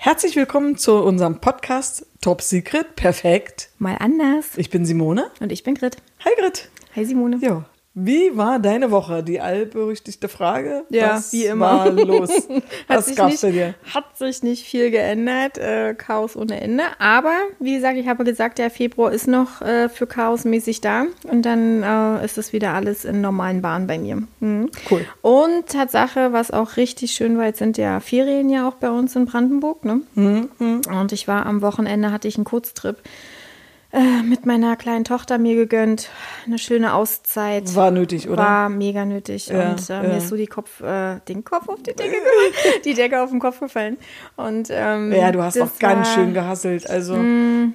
Herzlich willkommen zu unserem Podcast Top Secret Perfekt. Mal anders. Ich bin Simone. Und ich bin Grit. Hi Grit. Hi Simone. Jo. Wie war deine Woche? Die allberüchtigte Frage. Ja, Was wie immer. war los? Was gab's nicht, bei dir? Hat sich nicht viel geändert. Äh, Chaos ohne Ende. Aber, wie gesagt, ich habe gesagt, der Februar ist noch äh, für chaosmäßig da. Und dann äh, ist es wieder alles in normalen Bahnen bei mir. Mhm. Cool. Und Tatsache, was auch richtig schön war, jetzt sind ja Ferien ja auch bei uns in Brandenburg. Ne? Mhm, Und ich war am Wochenende, hatte ich einen Kurztrip äh, mit meiner kleinen Tochter mir gegönnt. Eine schöne Auszeit. War nötig, oder? War mega nötig. Ja, und äh, ja. mir ist so die Kopf, äh, den Kopf auf die Decke gefallen, die Decke auf den Kopf gefallen. Und, ähm, ja, du hast auch ganz war schön gehasselt. Also,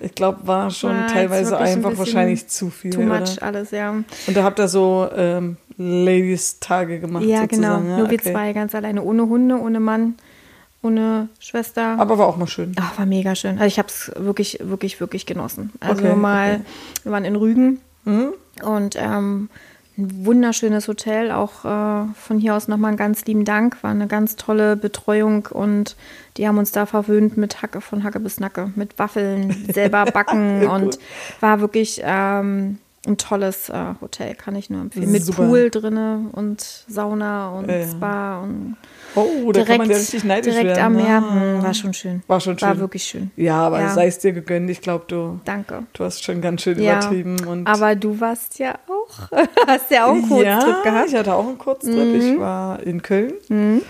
ich glaube, war schon war teilweise ein einfach bisschen wahrscheinlich zu viel. Too much Oder? alles, ja. Und da habt ihr so ähm, Ladies-Tage gemacht. Ja, genau. sozusagen. Ja, Nur wir okay. zwei ganz alleine, ohne Hunde, ohne Mann, ohne Schwester. Aber war auch mal schön. Ach, war mega schön. Also ich habe es wirklich, wirklich, wirklich genossen. Also Okay, mal, okay. wir waren in Rügen Mhm. und ähm, ein wunderschönes Hotel. Auch äh, von hier aus nochmal einen ganz lieben Dank. War eine ganz tolle Betreuung und die haben uns da verwöhnt mit Hacke von Hacke bis Nacke, mit Waffeln, selber backen und war wirklich ähm, ein tolles äh, Hotel, kann ich nur empfehlen. Mit Super. Pool drinne und Sauna und ja. Spa und Oh, da kann man ja richtig neidisch direkt werden. am Meer. Ja. Hm, War schon schön. War schon War schön. wirklich schön. Ja, aber Ja. sei es dir gegönnt. Ich glaube, du, Danke. du hast schon ganz schön Ja, übertrieben. Und Aber du warst ja auch, hast ja auch einen Kurztrip ja, gehabt. ich hatte auch einen Kurztrip. Ich war in Köln. Mhm.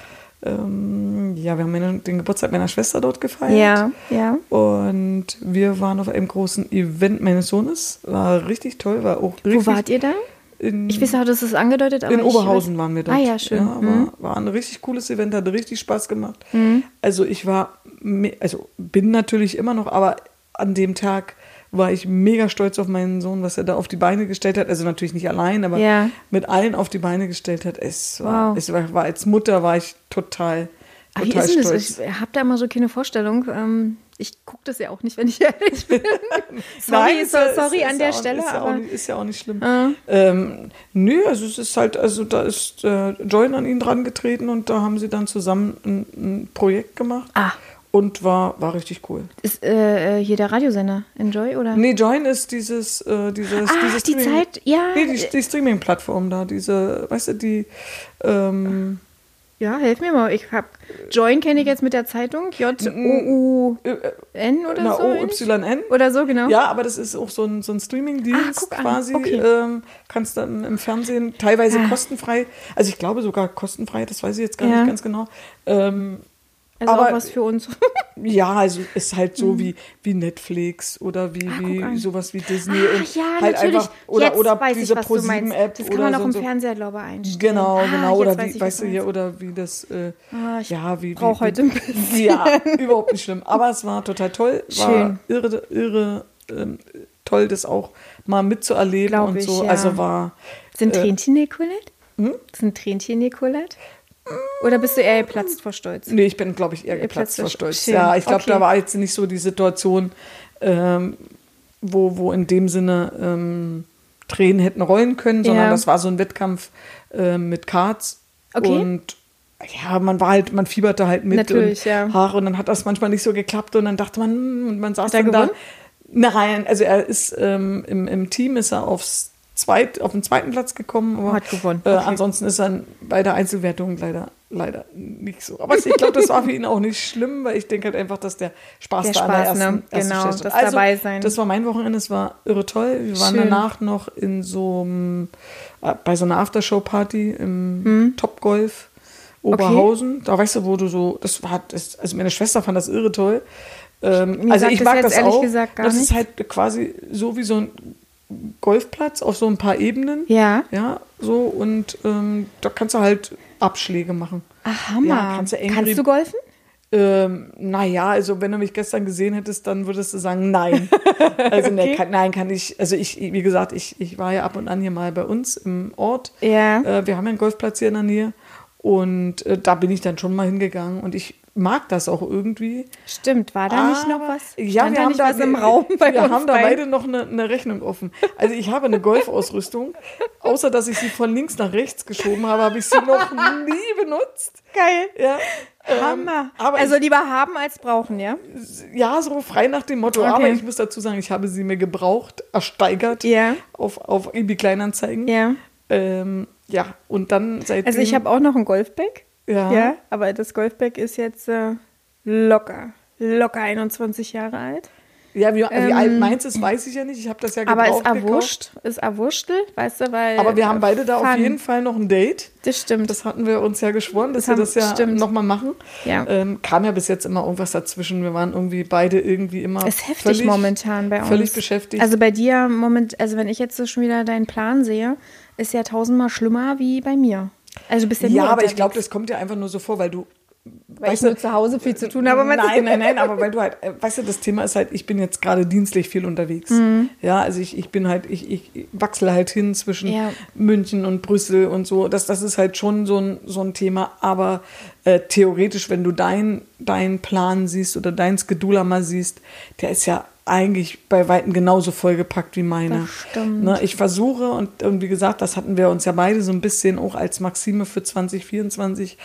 Ähm, ja, wir haben den Geburtstag meiner Schwester dort gefeiert. Ja, ja. Und wir waren auf einem großen Event meines Sohnes. War richtig toll, war auch richtig. Wo wart ihr da? In, Ich weiß auch, das ist angedeutet, aber in Oberhausen waren wir dort. Ah ja, schön. Ja, Mhm. war, war ein richtig cooles Event, hat richtig Spaß gemacht. Also ich war, also bin natürlich immer noch, aber an dem Tag war ich mega stolz auf meinen Sohn, was er da auf die Beine gestellt hat. Also natürlich nicht allein, aber Ja. mit allen auf die Beine gestellt hat. Es war, Wow. es war, war als Mutter war ich total, Aber wie total ist denn stolz. das? Ich habe da immer so keine Vorstellung. Ähm, ich gucke das ja auch nicht, wenn ich ehrlich bin. sorry, Nein, ist so, ja- ist- sorry ist an ja der auch- Stelle, Ist ja, auch aber nicht, ist ja auch nicht schlimm. Ah. Ähm, nö, also es ist halt, also da ist äh, Join an ihn dran getreten und da haben sie dann zusammen ein, ein Projekt gemacht. Ah. Und war, war richtig cool. ist äh, hier der Radiosender Enjoy oder? Nee, Join ist dieses, äh, dieses, Ah, dieses die Zeit, ja. Nee, die, die Streaming-Plattform da, diese, weißt du, die, ähm, Ja, helf mir mal. Ich hab Join kenne ich jetzt mit der Zeitung. J O U äh, äh, N oder na, so. OYN. Oder so genau. Ja, aber das ist auch so ein, so ein Streaming-Dienst Ah, quasi. Okay. Ähm, kannst dann im Fernsehen teilweise Ah. kostenfrei, also ich glaube sogar kostenfrei, das weiß ich jetzt gar Ja. nicht ganz genau. Ähm, Also aber- auch was für uns. ja, also ist halt so wie, wie Netflix oder wie, Mhm. Ah, wie sowas wie Disney Ah, und ja, halt natürlich. einfach oder, Jetzt oder weiß diese. Pro7-App Das kann oder man auch so, im so. Glaube ich, einstellen. Genau, Ah, genau. Oder weiß wie, weißt du hier, oder wie das, äh, Ah, ich ja, wie. brauch wie, heute ein bisschen. Ja, überhaupt nicht schlimm. Aber es war total toll. War Schön. irre, irre ähm, toll, das auch mal mitzuerleben Glaub und ich, so. ja. Also war. Sind äh, Tränchen Nicolette? Hm? Sind Tränchen Nicolette? Oder bist du eher geplatzt vor Stolz? Nee, ich bin, glaube ich, eher geplatzt platzt vor Stolz. Schön. Ja, ich glaube, Okay. da war jetzt nicht so die Situation, ähm, wo, wo in dem Sinne ähm, Tränen hätten rollen können, sondern Ja. das war so ein Wettkampf äh, mit Karts. Okay. Und ja, man war halt, man fieberte halt mit Natürlich, und, ja. ach, und dann hat das manchmal nicht so geklappt und dann dachte man, hm, und man saß dann da. Nein, also er ist ähm, im, im Team ist er aufs zweit, auf den zweiten Platz gekommen. Aber, Hat gewonnen, Äh, okay. Ansonsten ist er bei der Einzelwertung leider, leider nicht so. Aber ich glaube, das war für ihn auch nicht schlimm, weil ich denke halt einfach, dass der Spaß Der da an der Spaß, ersten, ne? ersten Genau, stand. das also, dabei sein. Das war mein Wochenende, es war irre toll. Wir waren Schön. danach noch in so einem, äh, bei so einer Aftershow-Party im Hm. Topgolf. Oberhausen, da weißt du, wo du so, das war, das, also meine Schwester fand das irre toll. Ähm, also ich das mag das ehrlich auch. gesagt gar das ist halt quasi so wie so ein Golfplatz auf so ein paar Ebenen. Ja. Ja, so und ähm, da kannst du halt Abschläge machen. Ach, Hammer. Ja, kannst du Kannst du golfen? Ähm, naja, also wenn du mich gestern gesehen hättest, dann würdest du sagen, nein. Also nee, Okay. kann, nein, kann ich, also ich, wie gesagt, ich, ich war ja ab und an hier mal bei uns im Ort. Ja. Äh, wir haben ja einen Golfplatz hier in der Nähe und äh, da bin ich dann schon mal hingegangen und ich mag das auch irgendwie. Stimmt, war da nicht noch was? Ja, Stand wir da haben da was im Raum bei wir haben da beide noch eine, eine Rechnung offen. Also ich habe eine Golfausrüstung, außer dass ich sie von links nach rechts geschoben habe, habe ich sie noch nie benutzt. Geil. Ja, ähm, Hammer. aber also lieber haben als brauchen, ja? ja, so frei nach dem Motto. Okay. Aber ich muss dazu sagen, ich habe sie mir gebraucht, ersteigert Ja. auf, auf eBay Kleinanzeigen. Ja. Ähm, ja, und dann seitdem... Also ich habe auch noch ein Golfbag. Ja. Ja, aber das Golfbag ist jetzt äh, locker, locker 21 Jahre alt. Ja, wie, wie Ähm, alt meins ist, weiß ich ja nicht. Ich habe das ja Aber gebraucht ist gekauft. erwurscht, ist erwurstel, weißt du, weil. Aber wir haben beide da auf Fun. jeden Fall noch ein Date. Das stimmt. Das hatten wir uns ja geschworen, dass Das wir das ja stimmt. nochmal machen. Ja. Ähm, kam ja bis jetzt immer irgendwas dazwischen. Wir waren irgendwie beide irgendwie immer. ist heftig völlig, momentan bei uns. Völlig beschäftigt. Also bei dir moment, also wenn ich jetzt so schon wieder deinen Plan sehe, ist ja tausendmal schlimmer wie bei mir. Also bist ja, ja, aber ich glaube, das kommt dir einfach nur so vor, weil du. weil ich nur zu Hause viel zu tun habe. Nein, nein, nein, aber weil du halt, äh, weißt du, das Thema ist halt, ich bin jetzt gerade dienstlich viel unterwegs. Mhm. Ja, also ich, ich bin halt, ich, ich wachsle halt hin zwischen Ja. München und Brüssel und so. Das, das ist halt schon so ein, so ein Thema. Aber äh, theoretisch, wenn du deinen dein Plan siehst oder dein Schedule mal siehst, der ist ja eigentlich bei Weitem genauso vollgepackt wie meiner. Das stimmt. Ne, ich versuche, und, und wie gesagt, das hatten wir uns ja beide so ein bisschen auch als Maxime für 2024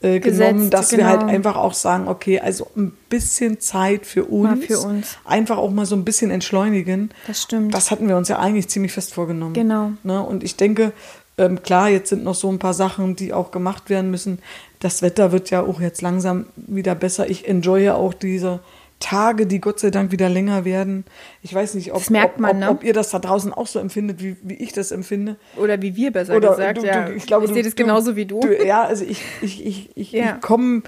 äh, Gesetzt, genommen, dass wir halt genau. einfach auch sagen, okay, also ein bisschen Zeit für uns. Für uns. Einfach auch mal so ein bisschen entschleunigen. Das stimmt. Das hatten wir uns ja eigentlich ziemlich fest vorgenommen. Genau. Ne? Und ich denke, ähm, klar, jetzt sind noch so ein paar Sachen, die auch gemacht werden müssen. Das Wetter wird ja auch jetzt langsam wieder besser. Ich enjoye auch diese Tage, die Gott sei Dank wieder länger werden. Ich weiß nicht, ob, merkt ob, man, ob, ne? ob ihr das da draußen auch so empfindet, wie, wie ich das empfinde. Oder wie wir besser Oder gesagt. du, du, ja. ich glaube, du, sehe das genauso wie du. Ja, also ich, ich, ich, ich, Ja. ich komme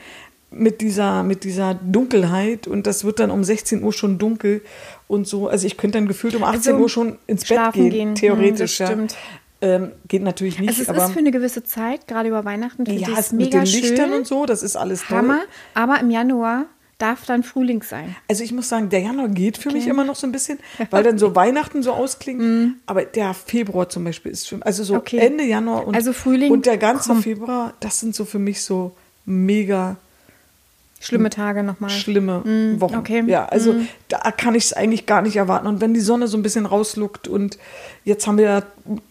mit dieser, mit dieser Dunkelheit und das wird dann um 16 Uhr schon dunkel und so. Also ich könnte dann gefühlt um 18 Also Uhr schon ins Bett schlafen gehen, gehen. theoretisch. Hm, ja. stimmt. Ähm, geht natürlich nicht, Also es aber ist für eine gewisse Zeit, gerade über Weihnachten, ja, ich es es mit mega den Lichtern schön. und so, das ist alles toll. Hammer. Aber im Januar darf dann Frühling sein. Also ich muss sagen, der Januar geht für mich Okay. immer noch so ein bisschen, weil dann so Weihnachten so ausklingt. Aber der Februar zum Beispiel ist für also so. Okay. Ende Januar und, Also Frühling, und der ganze komm. Februar, das sind so für mich so mega Schlimme Tage nochmal. schlimme Wochen. Mhm. okay. Ja, also da kann ich es eigentlich gar nicht erwarten. Und wenn die Sonne so ein bisschen rausluckt und jetzt haben wir ja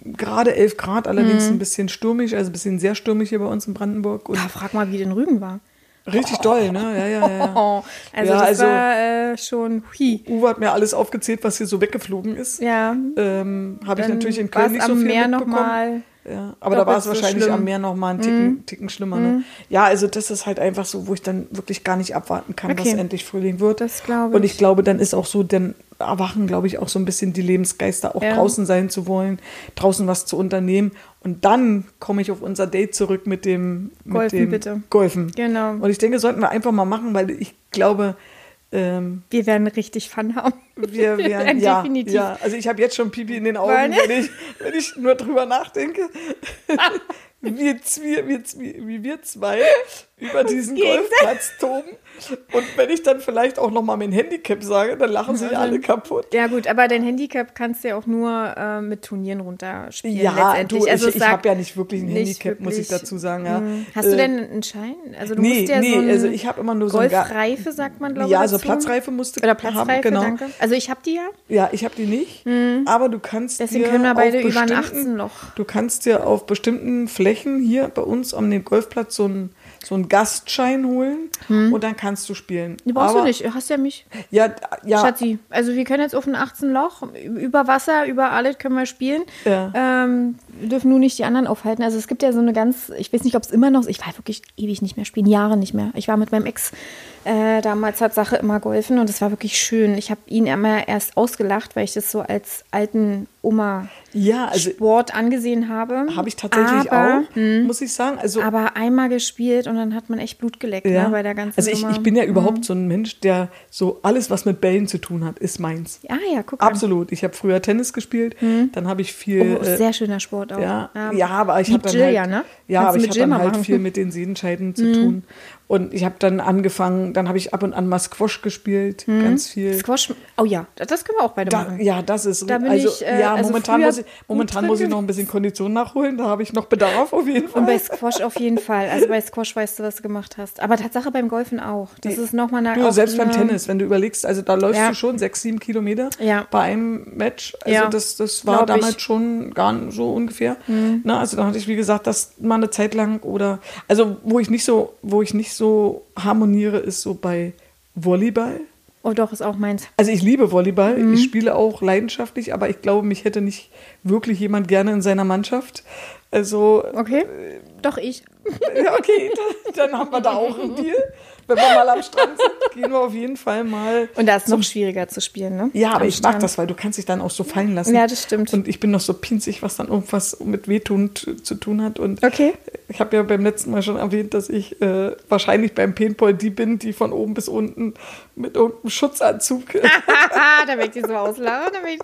gerade 11 Grad, allerdings ein bisschen stürmisch, also ein bisschen sehr stürmisch hier bei uns in Brandenburg und Ah, frag mal, wie den Rügen war. Richtig doll, ne? Ja, ja, ja. Oh, also Ja, das also- war äh, schon hui. Uwe hat mir alles aufgezählt, was hier so weggeflogen ist. Ja, Ähm, Habe ich natürlich in Köln nicht so am viel Meer noch mitbekommen. mal ja, aber da war es wahrscheinlich schlimm. Mhm. am Meer noch mal einen Ticken, Ticken schlimmer. Ne? Ja, also das ist halt einfach so, wo ich dann wirklich gar nicht abwarten kann, Okay. dass endlich Frühling wird. Das glaube Und ich ich. glaube, dann ist auch so, dann erwachen, glaube ich, auch so ein bisschen die Lebensgeister, auch Ja. draußen sein zu wollen, draußen was zu unternehmen. Und dann komme ich auf unser Date zurück mit dem, mit Golfen, dem bitte. Golfen. Genau. Und ich denke, sollten wir einfach mal machen, weil ich glaube, ähm, wir werden richtig Fun haben. wir werden, ja, Definitiv. ja, also ich habe jetzt schon Pipi in den Augen, wenn ich, wenn ich nur drüber nachdenke. wir, wir, wie wir zwei über diesen Golfplatz toben. Und wenn ich dann vielleicht auch noch mal mein Handicap sage, dann lachen sich alle kaputt. Ja gut, aber dein Handicap kannst du ja auch nur äh, mit Turnieren runterspielen Ja, letztendlich. du, also ich, ich habe ja nicht wirklich ein Handicap, muss ich wirklich- dazu sagen. Ja. Hm. Hast du Äh, denn einen Schein? Also du nee, musst ja nee, so ein also ich habe immer nur so ein Golfreife, sagt man, glaube ich. Ja, so dazu. Platzreife musste Oder haben, Platzreife, genau. danke. Also ich habe die ja. Ja, ich habe die nicht, aber du kannst Deswegen dir können wir beide auf über ein bestimmten- 18 Loch. Du kannst dir auf bestimmten Flächen hier bei uns am dem Golfplatz so einen so einen Gastschein holen und dann kannst du spielen. Die brauchst aber, du nicht, du hast ja mich. Ja, ja, Schatzi, also wir können jetzt auf ein 18 Loch, über Wasser, über alles können wir spielen. Ja. Ähm, wir dürfen nur nicht die anderen aufhalten. Also es gibt ja so eine ganz, ich weiß nicht, ob es immer noch, ich war wirklich ewig nicht mehr spielen, Jahre nicht mehr. Ich war mit meinem Ex äh, damals hat Sache immer geholfen und es war wirklich schön. Ich habe ihn immer erst ausgelacht, weil ich das so als alten Oma ja, also Sport angesehen habe. habe ich tatsächlich aber, hm, auch, muss ich sagen. Also Aber einmal gespielt und dann hat man echt Blut geleckt ja. ne, bei der ganzen also ich, ich bin ja überhaupt so ein Mensch, der so alles, was mit Bällen zu tun hat, ist meins. Ah ja, guck mal. Absolut. Ich habe früher Tennis gespielt, dann habe ich viel. Oh, äh, sehr schöner Sport auch. ja, ja, aber ich habe dann Jill halt, ja, ne? ja, Kannst aber ich habe dann halt machen. Mhm. viel mit den Sehenscheiden zu tun Und ich habe dann angefangen, dann habe ich ab und an mal Squash gespielt, ganz viel. Squash, oh ja, das können wir auch beide Da, machen. ja, das ist Da bin also ich, äh, ja also momentan muss ich momentan muss ich noch ein bisschen Kondition nachholen. Da habe ich noch Bedarf auf jeden Fall. Und bei Squash auf jeden Fall. Also bei Squash weißt du, was du gemacht hast. Aber Tatsache beim Golfen auch. Das ist nochmal eine. Du, selbst beim Tennis, wenn du überlegst, also da läufst Ja. du schon sechs, sieben Kilometer Ja. bei einem Match. Also Ja. das, das war Glaub damals ich. schon gar nicht so ungefähr. Na, also da hatte ich, wie gesagt, das mal eine Zeit lang oder also wo ich nicht so, wo ich nicht so harmoniere, ist so bei Volleyball. Oh doch, ist auch meins. Also ich liebe Volleyball, Mhm. ich spiele auch leidenschaftlich, aber ich glaube, mich hätte nicht wirklich jemand gerne in seiner Mannschaft. Also Okay. Doch ich. okay, dann, dann haben wir da auch einen Deal. Wenn wir mal am Strand sind, gehen wir auf jeden Fall mal. Und da ist noch schwieriger zu spielen, ne? Ja, aber Am ich mag Strand. das, weil du kannst dich dann auch so fallen lassen. Ja, das stimmt. Und ich bin noch so pinzig, was dann irgendwas mit Wehtun zu tun hat. Und Okay. ich habe ja beim letzten Mal schon erwähnt, dass ich äh, wahrscheinlich beim Paintball die bin, die von oben bis unten mit irgendeinem Schutzanzug. Da möchte ich so auslachen. Ich...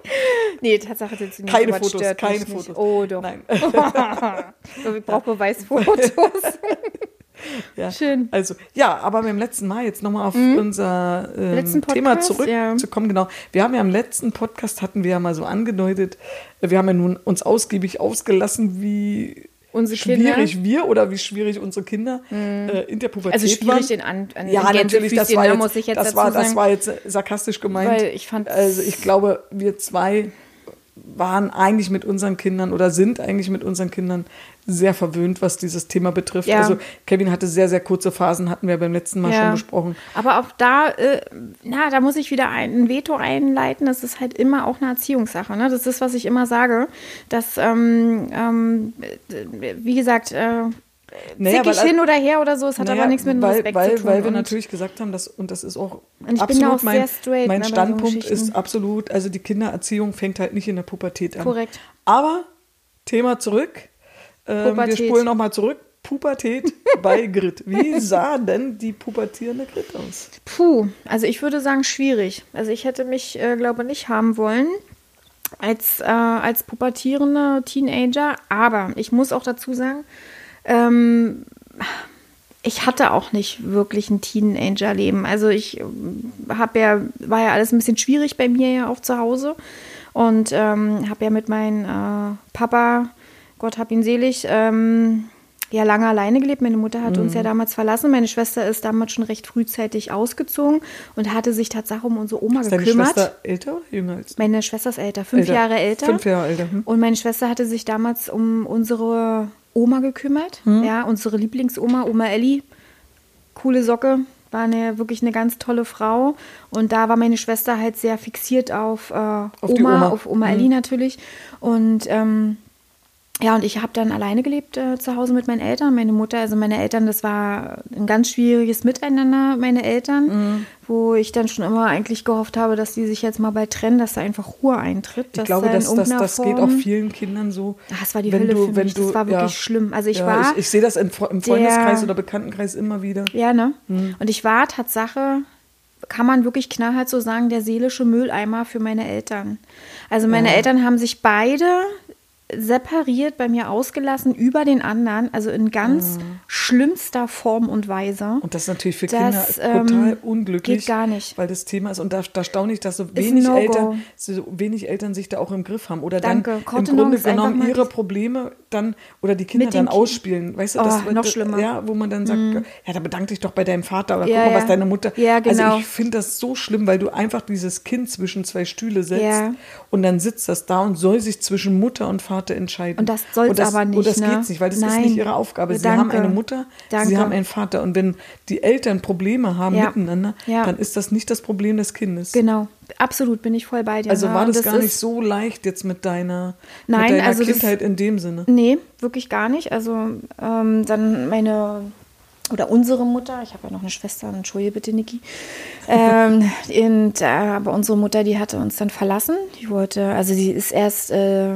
Nee, Tatsache sind sie nicht. Keine das Fotos, stört keine mich nicht. Fotos. Oh, doch. Nein. so, ich brauche Beweisfotos. Ja. Schön. Also, ja, aber beim letzten Mal jetzt nochmal auf unser ähm, Mhm. Thema Podcast, ja. zurückzukommen. Genau. Wir haben ja im letzten Podcast hatten wir ja mal so angedeutet, wir haben ja nun uns ausgiebig ausgelassen, wie Unsere schwierig Kinder. wir oder wie schwierig unsere Kinder äh, in der Pubertät Also schwierig in An an ja, natürlich, das Gänsefüßchen, war ne, jetzt, muss ich jetzt das war, das war jetzt sarkastisch gemeint. Weil ich fand- also ich glaube, wir zwei waren eigentlich mit unseren Kindern oder sind eigentlich mit unseren Kindern sehr verwöhnt, was dieses Thema betrifft. Ja. Also Kevin hatte sehr, sehr kurze Phasen, hatten wir beim letzten Mal Ja. schon besprochen. Aber auch da, äh, na, da muss ich wieder ein, ein Veto einleiten. Das ist halt immer auch eine Erziehungssache. Ne? Das ist, was ich immer sage. Dass, ähm, ähm, äh, wie gesagt, äh, Naja, weil- hin oder her oder so, es hat Naja, aber nichts mit dem weil, Respekt weil, zu tun. Weil wir natürlich gesagt haben, dass, und das ist auch ich absolut auch mein, sehr straight, mein ne, so Standpunkt Geschichten. ist absolut, also die Kindererziehung fängt halt nicht in der Pubertät an. Korrekt. Aber Thema zurück. Ähm, wir spulen nochmal zurück. Pubertät bei Grit. Wie sah denn die pubertierende Grit aus? Puh, also ich würde sagen schwierig. Also ich hätte mich, äh, glaube nicht haben wollen als, äh, als pubertierende Teenager. Aber ich muss auch dazu sagen, ähm, ich hatte auch nicht wirklich ein Teenager-Leben. Also ich habe ja, war ja alles ein bisschen schwierig bei mir ja auch zu Hause und ähm, habe ja mit meinem äh, Papa, Gott hab ihn selig, ähm, ja lange alleine gelebt. Meine Mutter hat Mhm. uns ja damals verlassen. Meine Schwester ist damals schon recht frühzeitig ausgezogen und hatte sich tatsächlich um unsere Oma Ist deine gekümmert. Schwester älter oder jünger als? Meine Schwester ist älter, fünf Älter. Jahre älter. Fünf Jahre älter. Hm? Und meine Schwester hatte sich damals um unsere Oma gekümmert. Hm? Ja, unsere Lieblingsoma, Oma Elli. Coole Socke. War eine, wirklich eine ganz tolle Frau. Und da war meine Schwester halt sehr fixiert auf, äh, Oma, die Oma. auf Oma Mhm. Elli natürlich. Und ähm, ja, und ich habe dann alleine gelebt äh, zu Hause mit meinen Eltern. Meine Mutter, also meine Eltern, das war ein ganz schwieriges Miteinander, meine Eltern, Mhm. wo ich dann schon immer eigentlich gehofft habe, dass die sich jetzt mal bald trennen, dass da einfach Ruhe eintritt. Ich glaube, da das, das, das geht auch vielen Kindern so. Ah, das war die Hölle du, für wenn mich. Du, Das war wirklich ja, schlimm. Also ich ja, war Ich, ich sehe das im, im der- Freundeskreis oder Bekanntenkreis immer wieder. Ja, ne? Hm. Und ich war Tatsache, kann man wirklich knallhart so sagen, der seelische Mülleimer für meine Eltern. Also meine Ja. Eltern haben sich beide separiert bei mir ausgelassen über den anderen, also in ganz schlimmster Form und Weise. Und das ist natürlich für Das, Kinder total ähm, unglücklich. geht gar nicht. Weil das Thema ist, und da, da staune ich, dass so wenig, No-Go. Eltern, so wenig Eltern sich da auch im Griff haben. Oder Danke. dann im Kontenance Grunde genommen ihre Probleme dann, oder die Kinder dann Kind- ausspielen. Weißt du, Oh, das, noch das, schlimmer. Mhm. Ja, wo man dann sagt, ja, da bedank dich doch bei deinem Vater oder Ja, guck mal, was ja. deine Mutter. Ja, genau. Also ich finde das so schlimm, weil du einfach dieses Kind zwischen zwei Stühle setzt und dann sitzt das da und soll sich zwischen Mutter und Vater entscheiden. Und das soll's aber nicht, Und das ne? geht nicht, weil das ist Nein. nicht ihre Aufgabe. Sie haben danke. eine Mutter, sie Danke. haben einen Vater. Und wenn die Eltern Probleme haben Ja. miteinander, Ja. dann ist das nicht das Problem des Kindes. Genau, absolut bin ich voll bei dir. Also ne? war das, Und gar nicht ist- so leicht jetzt mit deiner, Nein, mit deiner also das- Kindheit in dem Sinne. Nee, wirklich gar nicht. Also ähm, dann meine oder unsere Mutter, ich habe ja noch eine Schwester, entschuldige bitte, Niki. Ähm, und, äh, aber unsere Mutter, die hatte uns dann verlassen. Die wollte, also sie ist erst, äh,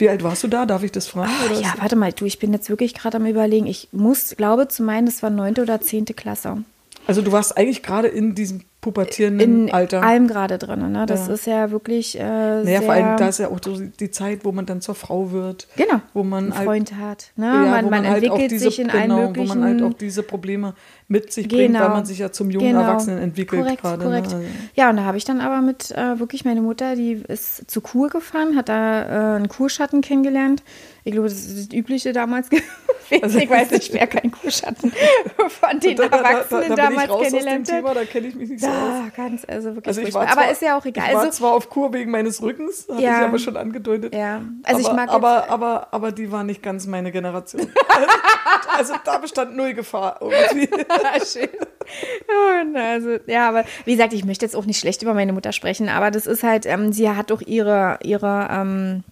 Wie alt warst du da? Darf ich das fragen? Ah, ja, warte mal, du, ich bin jetzt wirklich gerade am überlegen. Ich muss, glaube zu meinen, das war neunte oder zehnte Klasse. Also du warst eigentlich gerade in diesem pubertierenden In Alter. allem gerade drin. Ne? Das Ja. ist ja wirklich äh, naja, sehr, vor allem, da ist ja auch so die Zeit, wo man dann zur Frau wird. genau, Wo man einen halt, Freund hat. Ne? ja, man wo man halt entwickelt diese, sich in genau, allen möglichen... wo man halt auch diese Probleme mit sich bringt, Genau. weil man sich ja zum jungen Genau. Erwachsenen entwickelt korrekt, gerade. Korrekt. Ne? Also, Ja, und da habe ich dann aber mit äh, wirklich meine Mutter, die ist zur Kur gefahren, hat da äh, einen Kurschatten kennengelernt. Ich glaube, das ist das Übliche damals gewesen. ich weiß nicht, wer keinen Kurschatten von den da, da, da, Erwachsenen da damals aus kennengelernt. Thema, da kenne ich mich nicht so aus. Ja, ganz, also wirklich Also zwar, aber ist ja auch egal. Ich war Also, zwar auf Kur wegen meines Rückens, hatte Ja. ich aber schon angedeutet. ja, also aber, ich mag aber, jetzt, aber, aber die war nicht ganz meine Generation. also da bestand null Gefahr irgendwie. Schön. Und Also, ja, aber wie gesagt, ich möchte jetzt auch nicht schlecht über meine Mutter sprechen, aber das ist halt, ähm, sie hat doch ihre, ihre, ähm,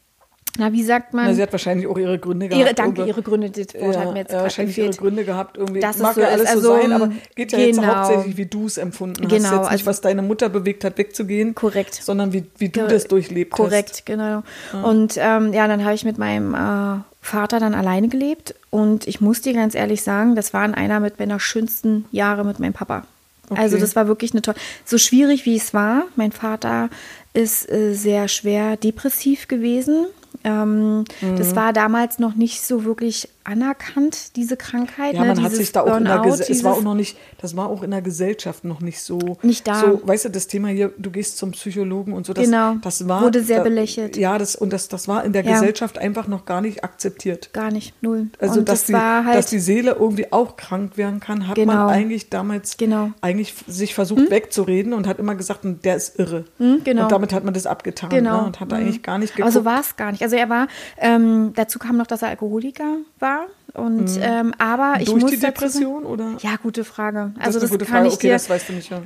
na, wie sagt man? Na, sie hat wahrscheinlich auch ihre Gründe gehabt. ihre, danke, ihre Gründe, das Wort ja, hat mir jetzt ja, wahrscheinlich ihre gefehlt. Gründe gehabt. Irgendwie Dass es mag so ja ist, alles also, so sein, aber geht ja jetzt genau. hauptsächlich, wie du es empfunden hast. Genau, Jetzt nicht, also- was deine Mutter bewegt hat, wegzugehen. Korrekt. Sondern wie, wie du das durchlebt Korrekt, hast. genau. Und ähm, ja, dann habe ich mit meinem äh, Vater dann alleine gelebt und ich muss dir ganz ehrlich sagen, das waren einer mit meiner schönsten Jahre mit meinem Papa. Also Okay. das war wirklich eine tolle, so schwierig wie es war. Mein Vater ist äh, sehr schwer depressiv gewesen. Ähm, Mhm. Das war damals noch nicht so wirklich anerkannt, diese Krankheit. Ja, ne? man hat Dieses sich da auch in der Burnout, Gese es war auch noch nicht, das war auch in der Gesellschaft noch nicht so. Nicht da. So, weißt du, das Thema hier, du gehst zum Psychologen und so, das, Genau. das war. Wurde sehr da, belächelt. Ja, das, und das, das war in der Ja. Gesellschaft einfach noch gar nicht akzeptiert. gar nicht, null. Also, und dass, das die, halt, dass die Seele irgendwie auch krank werden kann, hat Genau. man eigentlich damals Genau. eigentlich sich versucht wegzureden und hat immer gesagt, der ist irre. Hm, genau. Und damit hat man das abgetan Genau. ne? und hat Mhm. eigentlich gar nicht geguckt. so war es gar nicht. Also er war, ähm, dazu kam noch, dass er Alkoholiker war. Und ähm, aber ich Durch muss die Depression oder? Ja, gute Frage. das Also das, gute kann Frage. ich Okay, dir. das weißt du nicht. Ja.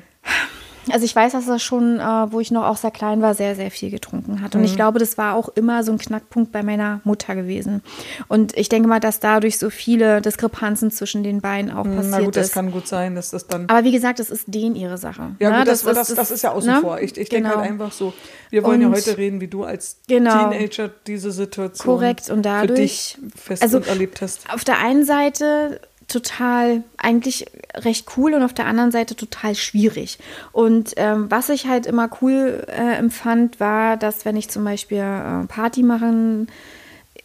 Also ich weiß, dass er schon, äh, wo ich noch auch sehr klein war, sehr, sehr viel getrunken hat. Und Mhm. ich glaube, das war auch immer so ein Knackpunkt bei meiner Mutter gewesen. Und ich denke mal, dass dadurch so viele Diskrepanzen zwischen den beiden auch passiert Na gut, das ist. kann gut sein, dass das dann. Aber wie gesagt, das ist denen ihre Sache. Ja, ne? gut, das, das, das, ist ja außen ne? vor. Ich, ich denke Genau. halt einfach so, wir wollen ja Und- heute reden, wie du als Genau. Teenager diese Situation Korrekt, und für dich dadurch- fest also- und erlebt hast. auf der einen Seite total eigentlich recht cool und auf der anderen Seite total schwierig. Und ähm, was ich halt immer cool äh, empfand, war, dass wenn ich zum Beispiel äh, Party machen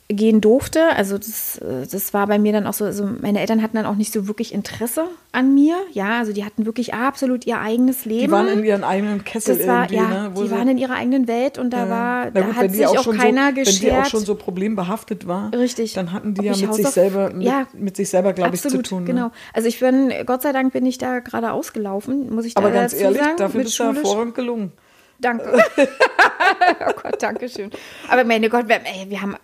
gehen durfte, also das, äh, das war bei mir dann auch so, also meine Eltern hatten dann auch nicht so wirklich Interesse an mir, ja, also die hatten wirklich absolut ihr eigenes Leben. Die waren in ihren eigenen Kessel das war, irgendwie, ja, ne? die sie- waren in ihrer eigenen Welt und da Ja. war, da gut, hat wenn sich auch, schon keiner so, Wenn geschert. die auch schon so problembehaftet war, Richtig. dann hatten die Ob ja mit sich selber, mit, Ja. mit sich selber, glaube ich, zu tun. Ne? genau. Also ich bin, Gott sei Dank bin ich da gerade ausgelaufen, muss ich da Aber ganz ehrlich, sagen. dafür ist schulisch. hervorragend gelungen. Danke. oh Gott, danke schön. Aber meine Gott, wir, ey, wir haben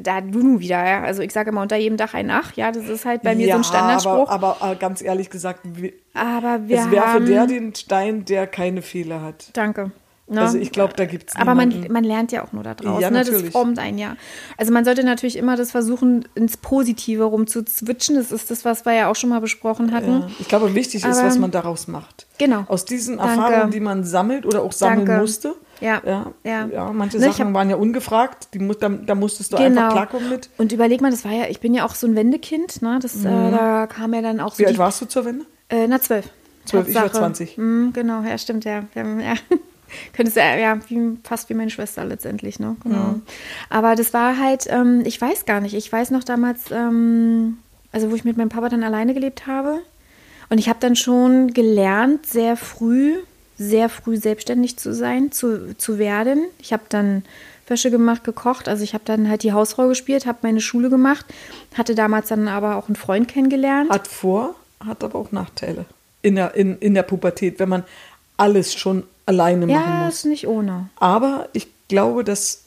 da du nun wieder, ja. Also ich sage immer unter jedem Dach ein Ach, ja, das ist halt bei mir ja, so ein Standardspruch. Aber, aber ganz ehrlich gesagt, wie- Aber wir es werfe haben, der den Stein, der keine Fehler hat. danke. Ne? Also ich glaube, da gibt es Aber man, man lernt ja auch nur da draus. Ja, ne? Das formt einen ja. Also man sollte natürlich immer das versuchen, ins Positive rumzuzwitschen. Das ist das, was wir ja auch schon mal besprochen hatten. Ja. Ich glaube, wichtig ist, Aber- was man daraus macht. Genau. Aus diesen Danke. Erfahrungen, die man sammelt oder auch sammeln Danke. musste. Ja. Ja, Ja. ja. manche Ne, Sachen hab- waren ja ungefragt, die, da, da musstest du einfach klarkommen mit. Und überleg mal, das war ja, ich bin ja auch so ein Wendekind, ne? Das, äh, da kam ja dann auch so. Mhm. Wie alt warst du zur Wende? Äh, na, zwölf. Zwölf, ich war Tatsache. 20. Mm, genau, ja, stimmt, ja, ja. Könntest ja, ja wie, fast wie meine Schwester letztendlich, ne? Genau. Aber das war halt, ähm, ich weiß gar nicht, ich weiß noch damals, ähm, also wo ich mit meinem Papa dann alleine gelebt habe. Und ich habe dann schon gelernt, sehr früh, sehr früh selbstständig zu sein, zu, zu werden. Ich habe dann Wäsche gemacht, gekocht. Also ich habe dann halt die Hausfrau gespielt, habe meine Schule gemacht, hatte damals dann aber auch einen Freund kennengelernt. Hat Vor-, hat aber auch Nachteile. In der, in, in der Pubertät, wenn man alles schon alleine machen ja, muss. ist nicht ohne. Aber ich glaube, das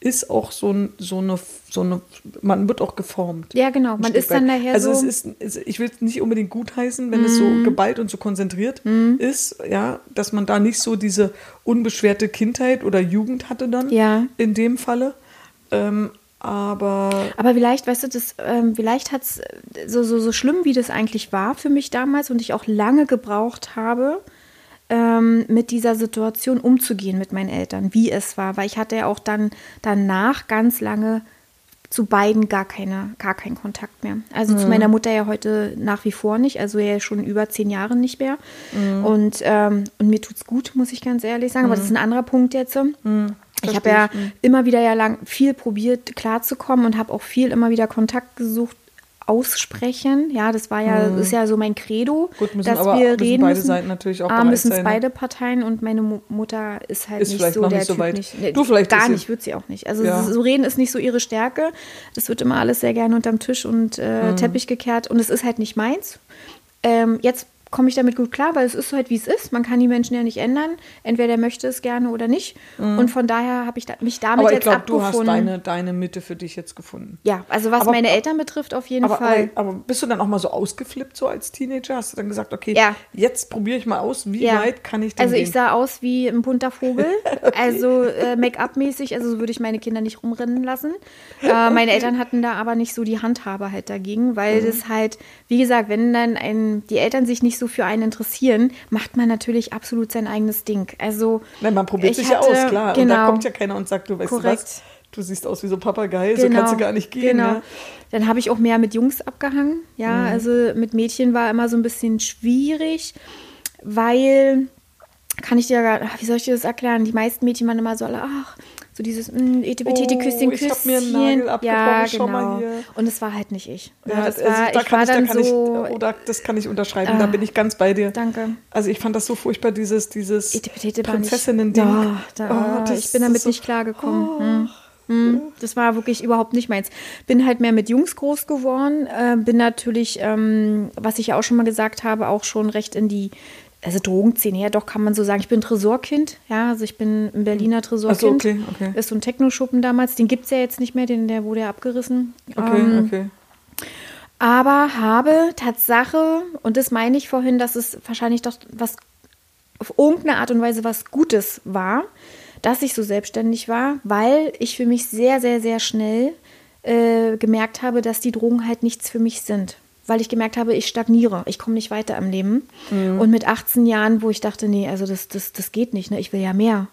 ist auch so, ein, so, eine, so eine, man wird auch geformt. Ja, genau. Man ist dann nachher also so. Mhm. es ist, ich will es nicht unbedingt gutheißen, wenn es so geballt und so konzentriert ist, ja, dass man da nicht so diese unbeschwerte Kindheit oder Jugend hatte dann Ja. in dem Falle. Ähm, aber Aber vielleicht, weißt du, das, ähm, vielleicht hat es so, so, so schlimm, wie das eigentlich war für mich damals und ich auch lange gebraucht habe, ähm, mit dieser Situation umzugehen mit meinen Eltern, wie es war. Weil ich hatte ja auch dann danach ganz lange zu beiden gar, keine, gar keinen Kontakt mehr. Also zu meiner Mutter ja heute nach wie vor nicht, also ja schon über zehn Jahre nicht mehr. Und, ähm, und mir tut's gut, muss ich ganz ehrlich sagen. Aber das ist ein anderer Punkt jetzt. Ich habe ja immer wieder ja lang viel probiert klarzukommen und habe auch viel immer wieder Kontakt gesucht, aussprechen. Ja, das war ja, ist ja so mein Credo, Gut, müssen dass aber wir müssen reden beide müssen. Seiten natürlich auch A, bereit müssen es sein, ne? beide Parteien und meine Mu- Mutter ist halt Ist nicht so der nicht so Typ nicht. Du, vielleicht gar nicht, wird sie auch nicht. Also Ja. so reden ist nicht so ihre Stärke. Das wird immer alles sehr gerne unterm Tisch und Mhm. äh, Teppich gekehrt und es ist halt nicht meins. Ähm, jetzt komme ich damit gut klar, weil es ist halt wie es ist. Man kann die Menschen ja nicht ändern. Entweder der möchte es gerne oder nicht. Und von daher habe ich da, mich damit Mhm. Aber ich jetzt glaube, du hast abgefunden. deine, deine Mitte für dich jetzt gefunden. ja, also was Aber- meine Eltern betrifft, auf jeden Aber, Fall. aber, bist du dann auch mal so ausgeflippt, so als Teenager? Hast du dann gesagt, okay, Ja. jetzt probiere ich mal aus, wie Ja. weit kann ich denn Also ich gehen? sah aus wie ein bunter Vogel, also äh, Make-up-mäßig, also so würde ich meine Kinder nicht rumrennen lassen. Äh, meine Eltern hatten da aber nicht so die Handhabe halt dagegen, weil Mhm. das halt, wie gesagt, wenn dann ein, die Eltern sich nicht so für einen interessieren, macht man natürlich absolut sein eigenes Ding. Also Nein, man probiert ich sich ja hatte- aus, klar. Und da genau. kommt ja keiner und sagt, du weißt du Korrekt. was, du siehst aus wie so ein Papagei, so kannst du gar nicht gehen. Genau. Ne? Dann habe ich auch mehr mit Jungs abgehangen. Ja, Mhm. also mit Mädchen war immer so ein bisschen schwierig, weil, kann ich dir, gar- wie soll ich dir das erklären? Die meisten Mädchen waren immer so, alle, ach, so dieses mm, etipetete Oh, Küsschen, ich Küsschen. hab mir einen Nagel abgebrochen, ja, schau mal genau. hier. Und es war halt nicht ich. Ja, das also war, da ich kann war ich, da dann kann so, ich, oder das kann ich unterschreiben, da bin ich ganz bei dir. danke. Also ich fand das so furchtbar, dieses, dieses. Prinzessinnen-Ding. Ja, da, Oh, das ich bin damit so- nicht klargekommen. Hm. Hm, Das war wirklich überhaupt nicht meins. Bin halt mehr mit Jungs groß geworden. Äh, bin natürlich, ähm, was ich ja auch schon mal gesagt habe, auch schon recht in die also Drogenszene, ja doch kann man so sagen. Ich bin Tresorkind, ja, also ich bin ein Berliner Tresorkind. okay, okay. Ist so ein Techno-Schuppen damals, den gibt es ja jetzt nicht mehr, den, der wurde ja abgerissen. Okay, Ähm, okay. aber habe Tatsache, und das meine ich vorhin, dass es wahrscheinlich doch was auf irgendeine Art und Weise was Gutes war, dass ich so selbstständig war, weil ich für mich sehr, sehr, sehr schnell äh, gemerkt habe, dass die Drogen halt nichts für mich sind. Weil ich gemerkt habe, ich stagniere, ich komme nicht weiter im Leben. Mhm. Und mit 18 Jahren, wo ich dachte, nee, also das, das, das geht nicht, ne? ich will ja mehr.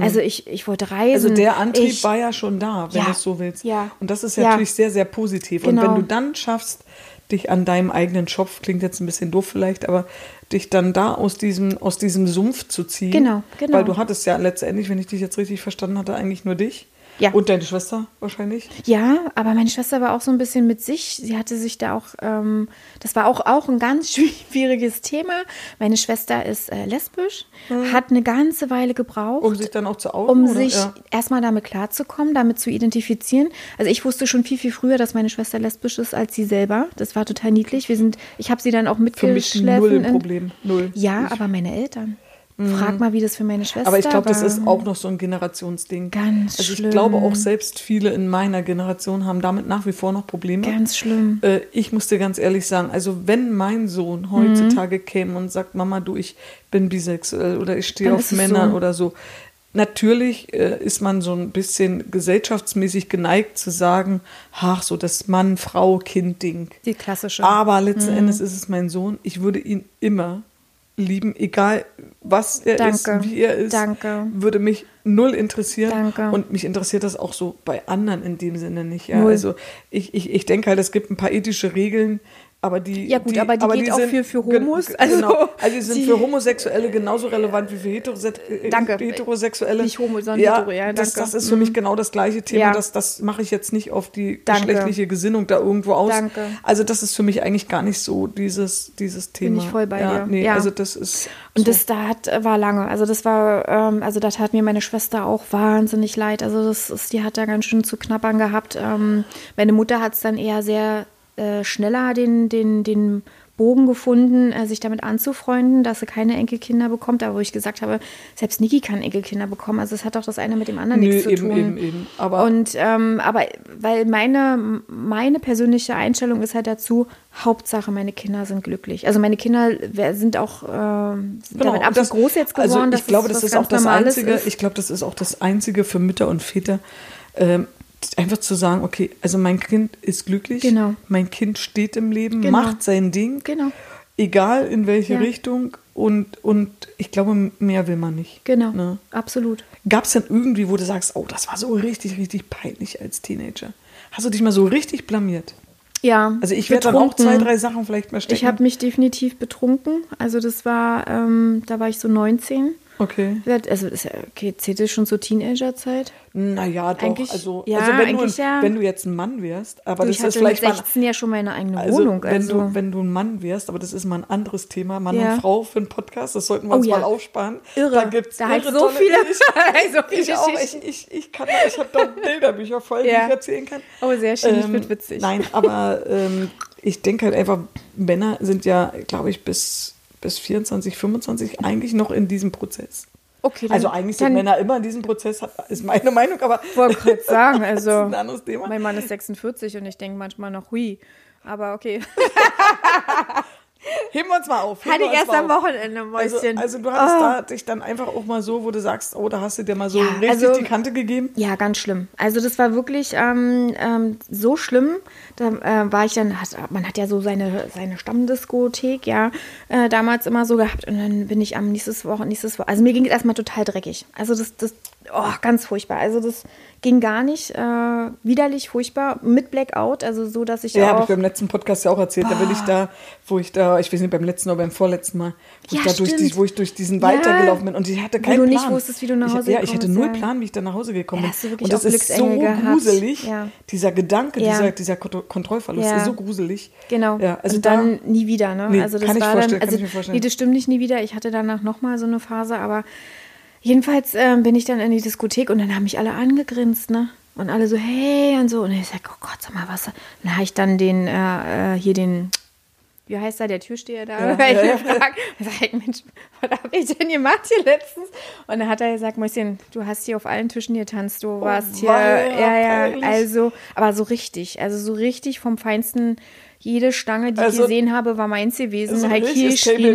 Also ich, ich wollte reisen. Mhm. Also der Antrieb ich, war ja schon da, wenn Ja, du es so willst. ja, Und das ist ja. natürlich sehr, sehr positiv. Genau. Und wenn du dann schaffst, dich an deinem eigenen Schopf, klingt jetzt ein bisschen doof vielleicht, aber dich dann da aus diesem, aus diesem Sumpf zu ziehen. Genau, genau. Weil du hattest ja letztendlich, wenn ich dich jetzt richtig verstanden hatte, eigentlich nur dich. Ja. Und deine Schwester wahrscheinlich. Ja, aber meine Schwester war auch so ein bisschen mit sich. Sie hatte sich da auch, ähm, das war auch, auch ein ganz schwieriges Thema. Meine Schwester ist äh, lesbisch, hat eine ganze Weile gebraucht, Um sich dann auch zu outen? um oder? sich Ja. erstmal damit klarzukommen, damit zu identifizieren. Also ich wusste schon viel, viel früher, dass meine Schwester lesbisch ist als sie selber. Das war total niedlich. Wir sind, ich habe sie dann auch Für mich null Problem. Null. Ja, aber meine Eltern. Frag mal, wie das für meine Schwester Aber ich glaube, das war. ist auch noch so ein Generationsding. Ganz Also ich schlimm. glaube auch selbst viele in meiner Generation haben damit nach wie vor noch Probleme. Ganz schlimm. Äh, ich muss dir ganz ehrlich sagen, also wenn mein Sohn heutzutage käme und sagt, Mama, du, ich bin bisexuell oder ich stehe auf Männer so. oder so. Natürlich äh, ist man so ein bisschen gesellschaftsmäßig geneigt zu sagen, ach, so das Mann-Frau-Kind-Ding. Die klassische. Aber letzten Mhm. Endes ist es mein Sohn. Ich würde ihn immer lieben, egal was er Danke. ist, wie er ist. Danke. Würde mich null interessieren. Danke. Und mich interessiert das auch so bei anderen in dem Sinne nicht. Ja? Also ich, ich, ich denke halt, es gibt ein paar ethische Regeln, aber die. Ja gut, aber die geht auch für- für gen- Homos. Also, genau. Also die sind die- für Homosexuelle genauso relevant wie für Heterose äh, Danke. Heterosexuelle. Nicht homo, sondern ja, hetero, ja, das, danke. das ist für mich Mhm. genau das gleiche Thema. Ja. Das, das mache ich jetzt nicht auf die Danke. geschlechtliche Gesinnung da irgendwo aus. Danke. Also das ist für mich eigentlich gar nicht so dieses, dieses Thema. ich voll bei ja, dir. Nee, Ja. also das ist. Und so. das da hat, war lange. Also das war, ähm, also da tat mir meine Schwester auch wahnsinnig leid. Also das ist, die hat da ganz schön zu knappern gehabt. Ähm, meine Mutter hat es dann eher sehr äh, schneller den, den, den Bogen gefunden, äh, sich damit anzufreunden, dass sie keine Enkelkinder bekommt. Aber wo ich gesagt habe, selbst Niki kann Enkelkinder bekommen. Also es hat doch das eine mit dem anderen Nö, nichts zu eben, tun. eben, eben. Aber Und ähm, aber weil meine, meine persönliche Einstellung ist halt dazu, Hauptsache meine Kinder sind glücklich. Also meine Kinder sind auch ähm, sind damit und absolut groß jetzt geworden. Also ich glaube, das ist auch das Einzige, ist. ich glaube, das ist auch das Einzige für Mütter und Väter, ähm, einfach zu sagen, okay, also mein Kind ist glücklich, Genau. mein Kind steht im Leben, Genau. macht sein Ding, Genau. egal in welche Ja. Richtung und, und ich glaube, mehr will man nicht. Genau, Ne? absolut. Gab es denn irgendwie, wo du sagst, oh, das war so richtig, richtig peinlich als Teenager? Hast du dich mal so richtig blamiert? Ja. Also ich werde dann auch zwei, drei Sachen vielleicht mal stecken. Ich habe mich definitiv betrunken. Also das war, ähm, da war ich so 19 Okay. Also, ist ja, okay, zählt das schon zur Teenagerzeit? Naja, doch. Eigentlich- also, ja, also wenn, du, ja. wenn du jetzt ein Mann wärst, aber ich das ist hatte mit vielleicht mal 16 ja schon meine eigene Also, Wohnung. wenn, Also, du, wenn du ein Mann wärst, aber das ist mal ein anderes Thema, Mann Ja. und Frau für einen Podcast, das sollten wir Oh uns ja. mal aufsparen. Irre. Da gibt's Da halt so tolle- viele- Ich, so viele ich auch. Ich, ich, ich, kann, ich habe da Bilderbücher voll, die ich erzählen kann. oh, sehr schön, ich Ähm, wird witzig. Nein, aber ähm, ich denke halt einfach, Männer sind ja, glaube ich, bis, bis 24, 25 eigentlich noch in diesem Prozess. Okay, dann, Also eigentlich sind Männer immer in diesem Prozess, ist meine Meinung, aber wollte gerade sagen, das ist also ein anderes Thema. mein Mann ist 46 und ich denke manchmal noch, hui. Aber okay. Heben wir uns mal auf. Hatte ich erst am. Wochenende, Also, Mäuschen. also du hattest Oh. da dich dann einfach auch mal so, wo du sagst, oh, da hast du dir mal so Ja, richtig also- die Kante gegeben. Ja, ganz schlimm. Also das war wirklich ähm, ähm, so schlimm. Da äh, war ich dann, hat, man hat ja so seine, seine Stammdiskothek, ja, äh, damals immer so gehabt. Und dann bin ich am nächstes Woche, nächstes Woche. Also mir ging es erstmal total dreckig. Also das, das, oh, ganz furchtbar. Also das ging gar nicht. Äh, widerlich, furchtbar. Mit Blackout, also so, dass ich Ja, habe auch. ich beim letzten Podcast ja auch erzählt. Da bin ich da, wo ich da, ich weiß nicht, beim letzten oder beim vorletzten Mal, wo, Ja, ich, da durch die, wo ich durch diesen Wald da Ja. gelaufen bin und ich hatte keinen du Plan. nicht wusstest, wie du nach Hause ich, Ja, ich hatte null ja. Plan, wie ich da nach Hause gekommen Ja, bin. du wirklich und das ist so gehabt. gruselig, Ja. dieser Gedanke, Ja. dieser, dieser Kont- Kontrollverlust Ja. ist so gruselig. Genau. Ja, also und da, dann nie wieder, ne? Nee, also das kann ich war dann, kann also ich mir vorstellen. nee, das stimmt nicht nie wieder. Ich hatte danach noch mal so eine Phase, aber jedenfalls ähm, bin ich dann in die Diskothek und dann haben mich alle angegrinst, ne? Und alle so, hey und so. Und ich sag, oh Gott, sag mal, was? Dann habe ich dann den, äh, äh, hier den, wie heißt er, der Türsteher da? Ja, Ja, ich ja, ja. gefragt. Und sag ich, Mensch, was habe ich denn gemacht hier letztens? Und dann hat er gesagt, Mäuschen, du hast hier auf allen Tischen getanzt, du warst hier, weia, ja, ja, peinlich. also, aber so richtig, also so richtig vom Feinsten. Jede Stange, die Also- ich gesehen habe, war meins gewesen. so ein halt hier.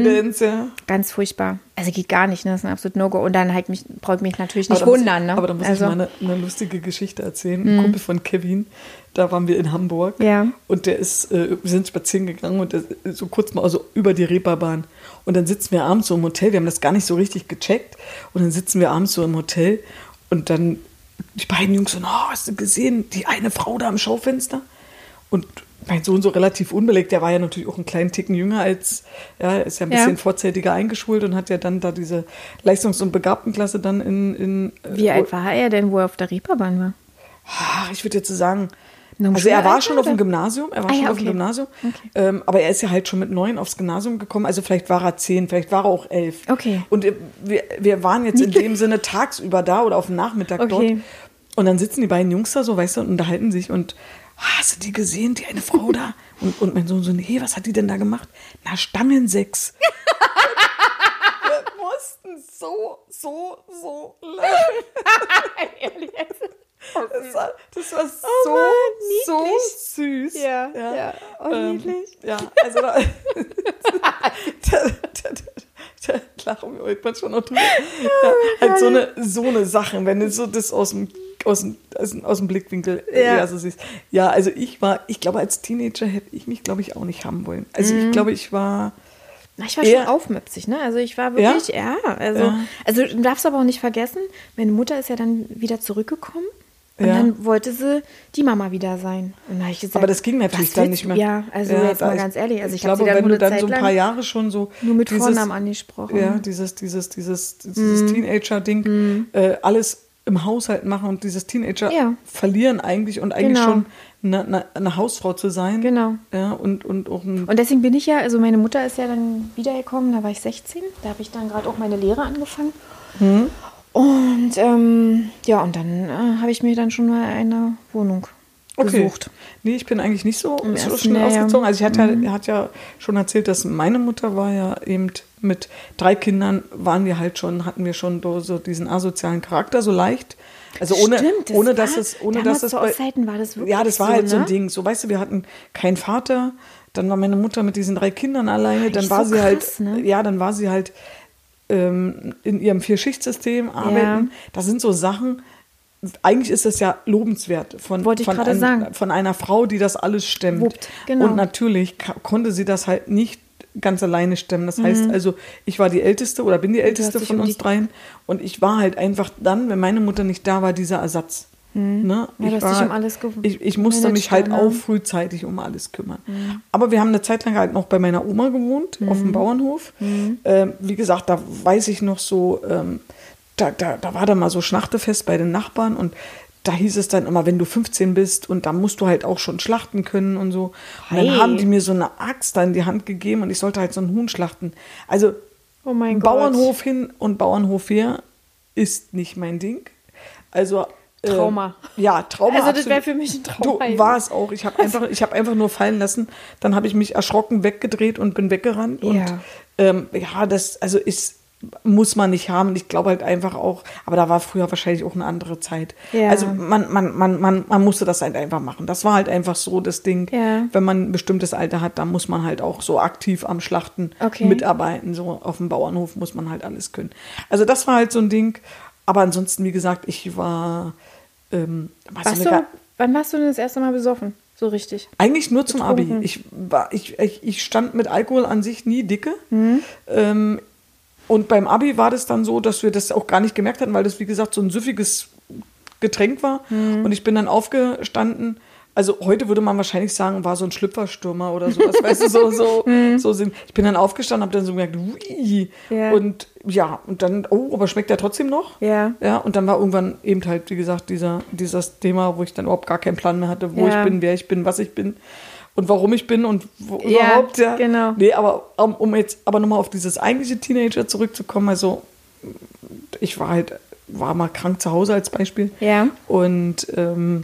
Dance, ja. Ganz furchtbar. Also geht gar nicht, ne? Das ist ein absolut No-Go. Und dann halt mich, braucht mich natürlich nicht wundern, muss, ne? Aber da muss also, ich mal eine, eine lustige Geschichte erzählen. Ein Kumpel von Kevin, da waren wir in Hamburg. Ja. Und der ist, äh, wir sind spazieren gegangen und der, so kurz mal also über die Reeperbahn. Und dann sitzen wir abends so im Hotel. Wir haben das gar nicht so richtig gecheckt. Und dann sitzen wir abends so im Hotel und dann die beiden Jungs so, oh, hast du gesehen, die eine Frau da am Schaufenster? Und mein Sohn so relativ unbelegt, der war ja natürlich auch einen kleinen Ticken jünger als, ja, ist ja ein Ja. bisschen vorzeitiger eingeschult und hat ja dann da diese Leistungs- und Begabtenklasse dann in, in äh, wie alt war er denn, wo er auf der Reeperbahn war? Ah, ich würde jetzt so sagen, also er war schon auf dem? Gymnasium, er war Ah, schon ja, auf dem okay. Gymnasium, ähm, aber er ist ja halt schon mit neun aufs Gymnasium gekommen, also vielleicht war er zehn, vielleicht war er auch elf. Okay. Und wir, wir waren jetzt in dem Sinne tagsüber da oder auf dem Nachmittag Okay. dort und dann sitzen die beiden Jungs da so, weißt du, und unterhalten sich und "Ah, hast du die gesehen, die eine Frau da? Und, und mein Sohn so, nee, was hat die denn da gemacht? Na, Stangensex. wir mussten so, so, so lachen. Ehrlich, Das war, das war so, Oh Mann, so süß. Ja, ja. Oh, Ähm, niedlich. Ja, also da, da, da, da, lachen wir heute manchmal noch drüber. Ja, halt so eine, so eine Sachen, wenn du so das aus dem, aus dem, aus aus dem Blickwinkel äh, Ja. ja. so siehst. Ja, also ich war, ich glaube, als Teenager hätte ich mich, glaube ich, auch nicht haben wollen. Also Mhm. ich glaube, ich war, Na, Ich war Eher- schon aufmüpfig, ne? Also ich war wirklich, ja, also, Ja. also du darfst aber auch nicht vergessen, meine Mutter ist ja dann wieder zurückgekommen und Ja. dann wollte sie die Mama wieder sein. Da gesagt, aber das ging natürlich dann nicht mehr. Ja, also Ja, jetzt mal ganz ehrlich, also ich, ich glaube, wenn du dann Zeit so ein paar Jahre schon so nur mit dieses- Vornamen angesprochen. Ja, dieses, dieses, dieses, dieses Teenager-Ding, äh, alles im Haushalt machen und dieses Teenager Ja. verlieren eigentlich und eigentlich Genau. schon eine, eine, eine Hausfrau zu sein. Genau. Ja, und, und auch ein, Und deswegen bin ich ja, also meine Mutter ist ja dann wiedergekommen, da war ich 16, da habe ich dann gerade auch meine Lehre angefangen. Hm. Und ähm, ja, und dann äh, habe ich mir dann schon mal eine Wohnung okay. gesucht. Nee, ich bin eigentlich nicht so, Im so schnell Jahr, ja. ausgezogen. Also ich hatte, ja, er hat ja schon erzählt, dass meine Mutter war ja eben mit drei Kindern waren wir halt schon, hatten wir schon so, diesen asozialen Charakter, so leicht. Also ohne, Stimmt, das ohne war- dass es, ohne dass es zu Ostzeiten war das wirklich Ja, das war so, halt so ein ne? Ding. So, weißt du, wir hatten keinen Vater, dann war meine Mutter mit diesen drei Kindern alleine, dann Eigentlich war so sie halt, krass, ne? ja, dann war sie halt ähm, in ihrem Vierschichtsystem arbeiten. Das sind so Sachen, eigentlich ist das ja lobenswert von, von, ein- von einer Frau, die das alles stemmt. Wuppt, genau. Und natürlich konnte sie das halt nicht ganz alleine stemmen. Das Mhm. heißt also, ich war die Älteste oder bin die Älteste von uns dreien und ich war halt einfach dann, wenn meine Mutter nicht da war, dieser Ersatz. Ne? Ja, ich, dich um ich, ich musste mich halt dann, auch ne? frühzeitig um alles kümmern. Aber wir haben eine Zeit lang halt noch bei meiner Oma gewohnt, auf dem Bauernhof. Ähm, wie gesagt, da weiß ich noch so, ähm, da, da, da war da mal so Schnachtefest bei den Nachbarn und da hieß es dann immer, wenn du 15 bist und da musst du halt auch schon schlachten können und so. Und dann Hey. haben die mir so eine Axt da in die Hand gegeben und ich sollte halt so einen Huhn schlachten. Also Oh mein Gott. Bauernhof hin und Bauernhof her ist nicht mein Ding. Also äh, Trauma. ja, Trauma. Also das wäre für mich ein Trauma. Du war es auch. Ich habe einfach, ich habe einfach nur fallen lassen. Dann habe ich mich erschrocken weggedreht und bin weggerannt. Und Ja. ähm, ja, das also ist muss man nicht haben. Und ich glaube halt einfach auch, aber da war früher wahrscheinlich auch eine andere Zeit. Ja. Also man, man, man, man, man musste das halt einfach machen. Das war halt einfach so das Ding. Ja. Wenn man ein bestimmtes Alter hat, dann muss man halt auch so aktiv am Schlachten Okay. mitarbeiten. So auf dem Bauernhof muss man halt alles können. Also das war halt so ein Ding. Aber ansonsten, wie gesagt, ich war, ähm, Warst du, wann warst du denn das erste Mal besoffen? So richtig. eigentlich nur zum Abi. Betrunken. Ich, war, ich, ich, ich stand mit Alkohol an sich nie dicke. Mhm. Ähm, und beim Abi war das dann so, dass wir das auch gar nicht gemerkt hatten, weil das, wie gesagt, so ein süffiges Getränk war. Mhm. Und ich bin dann aufgestanden. Also heute würde man wahrscheinlich sagen, war so ein Schlüpferstürmer oder sowas, weißt du, so, so, so sind. Ich bin dann aufgestanden, habe dann so gemerkt, ui. Mhm. Ja. Und ja, und dann, oh, aber schmeckt der trotzdem noch? Ja. Ja, und dann war irgendwann eben halt, wie gesagt, dieser, dieses Thema, wo ich dann überhaupt gar keinen Plan mehr hatte, wo Ja. ich bin, wer ich bin, was ich bin und warum ich bin und wo Ja, überhaupt. Ja, genau. Nee, aber um, um jetzt aber nochmal auf dieses eigentliche Teenager zurückzukommen, also ich war halt, war mal krank zu Hause als Beispiel. Ja. Und ähm,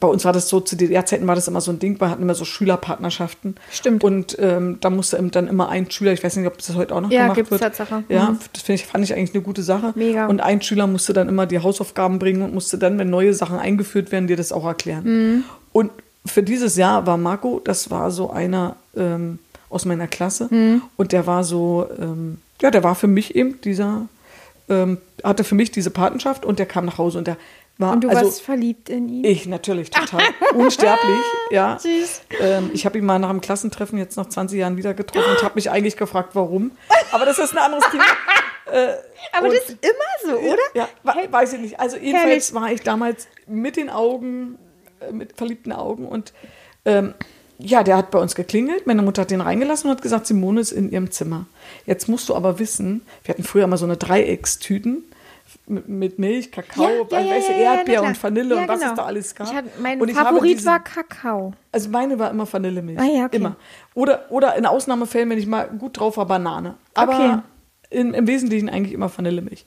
bei uns war das so, zu DDR-Zeiten war das immer so ein Ding, wir hatten immer so Schülerpartnerschaften. Stimmt. Und ähm, da musste dann immer ein Schüler, ich weiß nicht, ob das heute auch noch Ja, gemacht gibt's wird. Tatsache. Ja, Mhm. das ich, fand ich eigentlich eine gute Sache. Mega. Und ein Schüler musste dann immer die Hausaufgaben bringen und musste dann, wenn neue Sachen eingeführt werden, dir das auch erklären. Mhm. Und für dieses Jahr war Marco, das war so einer ähm, aus meiner Klasse. Mhm. Und der war so, ähm, ja, der war für mich eben dieser, ähm, hatte für mich diese Patenschaft und der kam nach Hause und der war, Und du also warst verliebt in ihn? ich natürlich total unsterblich, ja. Süß. Ähm, ich habe ihn mal nach dem Klassentreffen jetzt nach 20 Jahren wieder getroffen und habe mich eigentlich gefragt, warum. Aber das ist ein anderes Thema. Aber und- das ist immer so, oder? Ja, weiß ich nicht. Also jedenfalls herrlich. war ich damals mit den Augen, äh, mit verliebten Augen und ähm, ja, der hat bei uns geklingelt. Meine Mutter hat den reingelassen und hat gesagt, Simone ist in ihrem Zimmer. Jetzt musst du aber wissen, wir hatten früher immer so eine Dreieckstüten mit, Milch, Kakao, Ja, ja, ja, ja, Erdbeer und Vanille und was genau. es da alles gab. Ich hatte, mein und ich Favorit diesen- war Kakao. also meine war immer Vanillemilch. Ah ja, okay. Immer. Oder, oder in Ausnahmefällen, wenn ich mal gut drauf war, Banane. Aber Okay. im, im Wesentlichen eigentlich immer Vanillemilch.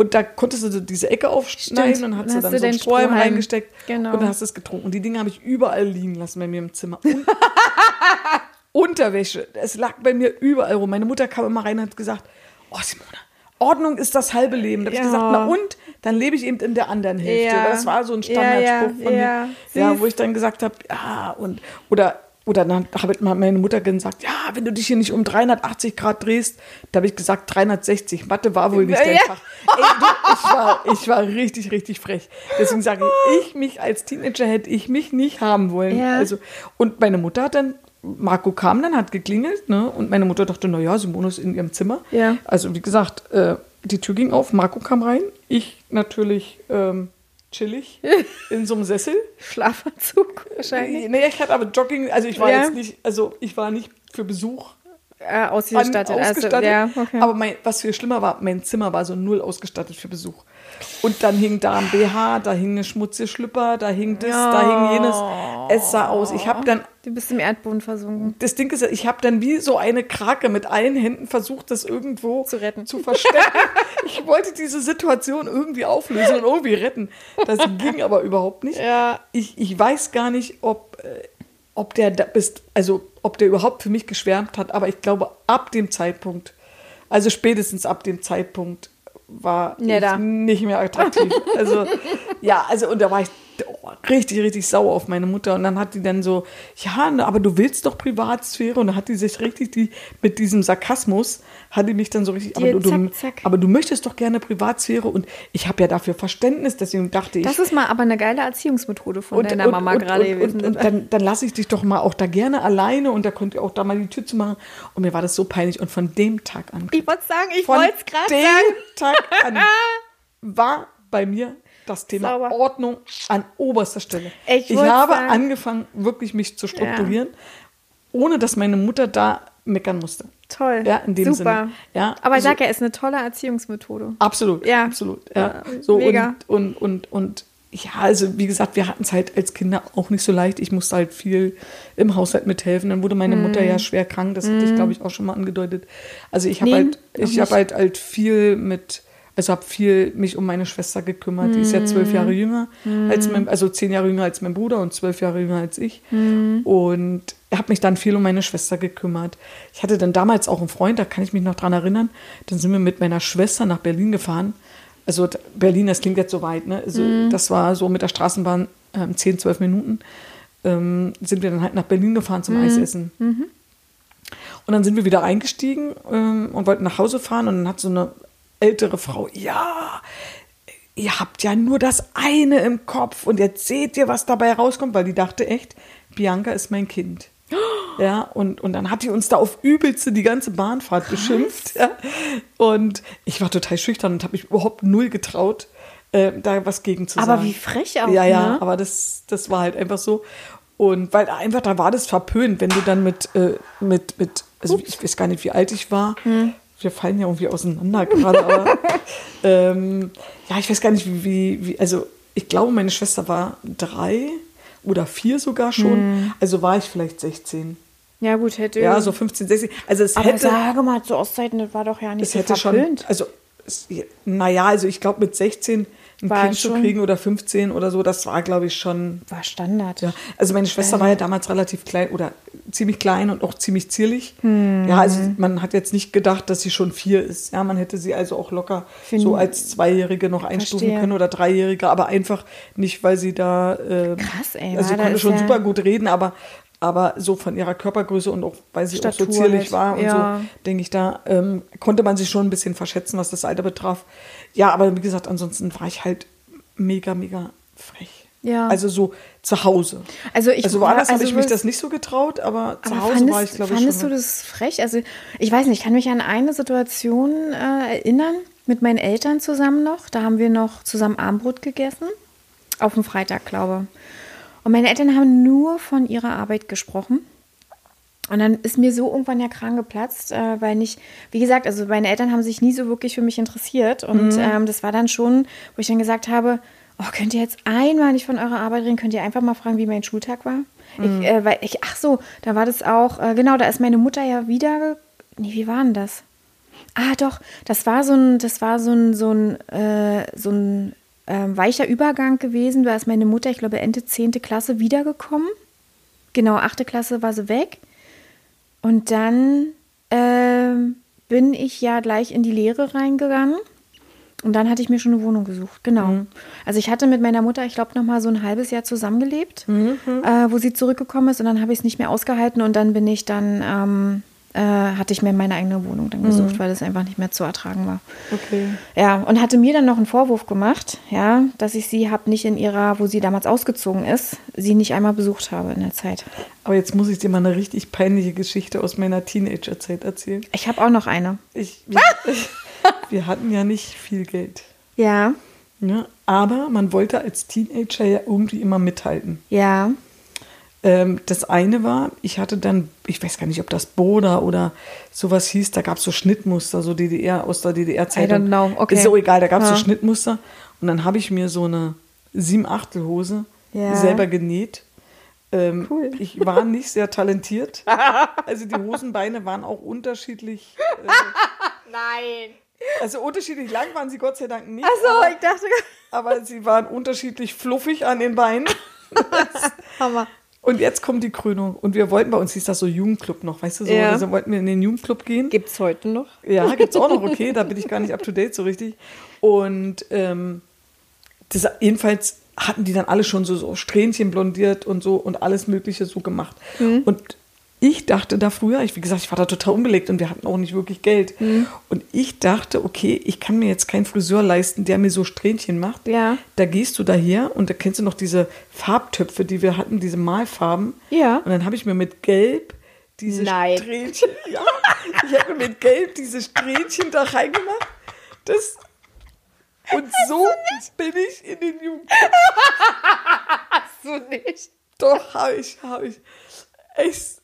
Und da konntest du diese Ecke aufschneiden Stimmt. und hast Dann du hast dann du so einen Strohhalm Strohhalm. reingesteckt Genau. und dann hast du es getrunken. Und die Dinge habe ich überall liegen lassen bei mir im Zimmer. Und Unterwäsche, es lag bei mir überall rum. Meine Mutter kam immer rein und hat gesagt, oh Simone, Ordnung ist das halbe Leben. Da habe Ja. ich gesagt, na und? Dann lebe ich eben in der anderen Hälfte. Ja. Das war so ein Standardspruch ja, von mir. Ja, wo ich dann gesagt habe, ja, und, oder, oder dann hat meine Mutter gesagt, ja, wenn du dich hier nicht um 380 Grad drehst, da habe ich gesagt 360. Mathe war wohl nicht dein Ja. Fach. Ey, du, ich, war, ich war richtig, richtig frech. Deswegen sage ich, ich mich als Teenager hätte ich mich nicht haben wollen. Ja. Also, und meine Mutter hat dann, Marco kam dann, hat geklingelt, ne? Und meine Mutter dachte, naja, Simone ist in ihrem Zimmer. Ja. Also, wie gesagt, äh, die Tür ging auf, Marco kam rein, ich natürlich ähm, chillig in so einem Sessel. Schlafanzug wahrscheinlich. Nee, ich hatte aber Jogging, also ich war Ja. jetzt nicht, also ich war nicht für Besuch Äh, an, ausgestattet. ausgestattet. Also, ja, okay. Aber mein, was viel schlimmer war, mein Zimmer war so null ausgestattet für Besuch. Und dann hing da ein BH, da hing eine schmutzige Schlüpper, da hing das, da hing jenes. Es sah aus. Ich habe dann, du bist im Erdboden versunken. das Ding ist, ich habe dann wie so eine Krake mit allen Händen versucht, das irgendwo Zu retten. zu verstecken. ich wollte diese Situation irgendwie auflösen und irgendwie retten. Das ging aber überhaupt nicht. Ja. Ich, ich weiß gar nicht, ob, äh, ob der da bist, also ob der überhaupt für mich geschwärmt hat, aber ich glaube, ab dem Zeitpunkt, also spätestens ab dem Zeitpunkt war nicht mehr attraktiv. Also, ja, also und da war ich richtig, richtig sauer auf meine Mutter. Und dann hat die dann so, ja, aber du willst doch Privatsphäre. Und dann hat die sich richtig die, mit diesem Sarkasmus, hat die mich dann so richtig, aber Dir du, du, zack, zack. aber du möchtest doch gerne Privatsphäre und ich habe ja dafür Verständnis, deswegen dachte ich. Das ist mal aber eine geile Erziehungsmethode von deiner Mama gerade und, gewesen. Und, und dann, dann lasse ich dich doch mal auch da gerne alleine und da könnt ihr auch da mal die Tür zu machen. Und mir war das so peinlich. Und von dem Tag an, ich wollte sagen, ich wollte es gerade dem sagen. Tag an, war bei mir das Thema Sauber. Ordnung an oberster Stelle. Ich Ich, habe sagen- angefangen, wirklich mich zu strukturieren, ohne dass meine Mutter da meckern musste. Toll. Ja, in dem Super. Sinne. Ja, Aber ich so- sag ja, ist eine tolle Erziehungsmethode. Absolut, Ja. absolut. Ja. Ja, so mega. und, und, und, und ja, also wie gesagt, wir hatten es halt als Kinder auch nicht so leicht. Ich musste halt viel im Haushalt mithelfen. Dann wurde meine Mutter ja schwer krank, das hatte ich, glaube ich, auch schon mal angedeutet. Also ich habe halt, ich habe halt halt viel mit, also habe viel mich um meine Schwester gekümmert. Die ist ja zwölf Jahre jünger als mein, also zehn Jahre jünger als mein Bruder und zwölf Jahre jünger als ich. Und habe mich dann viel um meine Schwester gekümmert. Ich hatte dann damals auch einen Freund, da kann ich mich noch dran erinnern. Dann sind wir mit meiner Schwester nach Berlin gefahren. Also Berlin, das klingt jetzt so weit, ne? Also das war so mit der Straßenbahn ähm, 10, 12 Minuten. Ähm, sind wir dann halt nach Berlin gefahren zum Eisessen. Und dann sind wir wieder eingestiegen ähm, und wollten nach Hause fahren und dann hat so eine ältere Frau, ja, ihr habt ja nur das eine im Kopf und jetzt seht ihr, was dabei rauskommt, weil die dachte echt, Bianca ist mein Kind. Ja, und, und dann hat die uns da auf übelste die ganze Bahnfahrt beschimpft. Ja. Und ich war total schüchtern und habe mich überhaupt null getraut, äh, da was gegen zu sagen. Aber wie frech auch, Ja, ja, ne? aber das, das war halt einfach so. Und weil einfach, da war das verpönt, wenn du dann mit, äh, mit, mit, also ich weiß gar nicht, wie alt ich war. Hm. Wir fallen ja irgendwie auseinander gerade, aber ähm, ja, ich weiß gar nicht, wie, wie, wie, also ich glaube, meine Schwester war drei oder vier sogar schon. Hm. Also war ich vielleicht 16. Ja, gut, hätte. Ja, so 15, 16. Also es Aber hätte, sage mal, zu Ostzeiten, das war doch ja nicht es so hätte schon, verpönt. also es, naja, also ich glaube mit 16 ein Kind zu kriegen oder 15 oder so, das war, glaube ich, schon War Standard. Ja, also meine Schwester war ja damals relativ klein oder ziemlich klein und auch ziemlich zierlich. Ja, also man hat jetzt nicht gedacht, dass sie schon vier ist. Ja, man hätte sie also auch locker Find- so als Zweijährige noch einstufen Verstehe. können oder Dreijährige, aber einfach nicht, weil sie da. ähm, Krass, ey, Also sie konnte schon ja- super gut reden, aber aber so von ihrer Körpergröße und auch weil sie auch so Statur zierlich war und ja. so, denke ich, da ähm, konnte man sich schon ein bisschen verschätzen, was das Alter betraf. Ja, aber wie gesagt, ansonsten war ich halt mega, mega frech. Ja. Also so zu Hause. Also ich also woanders war- habe ich also mich das nicht so getraut, aber, zu Aber Hause fandest, war ich, glaube ich, fandest schon. du das frech? Also ich weiß nicht, ich kann mich an eine Situation äh, erinnern mit meinen Eltern zusammen noch. Da haben wir noch zusammen Abendbrot gegessen. Auf dem Freitag, glaube Und meine Eltern haben nur von ihrer Arbeit gesprochen. Und dann ist mir so irgendwann der Kragen geplatzt, äh, weil nicht, wie gesagt, also meine Eltern haben sich nie so wirklich für mich interessiert. Und ähm, das war dann schon, wo ich dann gesagt habe, oh, könnt ihr jetzt einmal nicht von eurer Arbeit reden, könnt ihr einfach mal fragen, wie mein Schultag war? Ich, äh, weil ich, ach so, da war das auch, äh, genau, da ist meine Mutter ja wieder, nee, wie war denn das? Ah, doch, das war so ein, das war so ein, so ein, äh, so ein ähm, weicher Übergang gewesen. Da ist meine Mutter, ich glaube, Ende 10. Klasse wiedergekommen. Genau, 8. Klasse war sie weg. Und dann ähm, bin ich ja gleich in die Lehre reingegangen. Und dann hatte ich mir schon eine Wohnung gesucht, genau. Also ich hatte mit meiner Mutter, ich glaube, noch mal so ein halbes Jahr zusammengelebt, äh, wo sie zurückgekommen ist. Und dann habe ich es nicht mehr ausgehalten. Und dann bin ich dann, ähm, äh, hatte ich mir meine eigene Wohnung dann gesucht, weil das einfach nicht mehr zu ertragen war. Okay. Ja, und hatte mir dann noch einen Vorwurf gemacht, ja, dass ich sie habe nicht in ihrer, wo sie damals ausgezogen ist, sie nicht einmal besucht habe in der Zeit. Aber jetzt muss ich dir mal eine richtig peinliche Geschichte aus meiner Teenagerzeit erzählen. Ich habe auch noch eine. Ich, wir, wir hatten ja nicht viel Geld. Ja, Ne? Aber man wollte als Teenager ja irgendwie immer mithalten. ja, Ähm, das eine war, ich hatte dann, ich weiß gar nicht, ob das Boda oder sowas hieß, da gab es so Schnittmuster, so DDR, aus der DDR-Zeit. Okay. Ist so egal, da gab es Ja. so Schnittmuster. Und dann habe ich mir so eine Sieben-Achtel-Hose Ja. selber genäht. Ähm, Cool. Ich war nicht sehr talentiert. Also die Hosenbeine waren auch unterschiedlich. Äh, Nein. also unterschiedlich lang waren sie Gott sei Dank nicht. Achso, aber, ich dachte, aber sie waren unterschiedlich fluffig an den Beinen. Hammer. Und jetzt kommt die Krönung. Und wir wollten, bei uns hieß das so Jugendclub noch, weißt du, so, Ja. also wollten wir in den Jugendclub gehen. Gibt's heute noch? Ja, gibt's auch noch, okay, da bin ich gar nicht up to date so richtig. Und ähm, das, jedenfalls hatten die dann alle schon so, so Strähnchen blondiert und so und alles Mögliche so gemacht. Und ich dachte da früher, ich, wie gesagt, ich war da total unbelegt und wir hatten auch nicht wirklich Geld. Und ich dachte, okay, ich kann mir jetzt keinen Friseur leisten, der mir so Strähnchen macht. Ja. Da gehst du daher und da kennst du noch diese Farbtöpfe, die wir hatten, diese Malfarben. Ja. Und dann habe ich mir mit Gelb diese Nein. Strähnchen, ja, ich habe mir mit Gelb diese Strähnchen da reingemacht. Das, Und so bin ich in den Jugend. Hast du nicht? Doch, habe ich, habe ich. Es,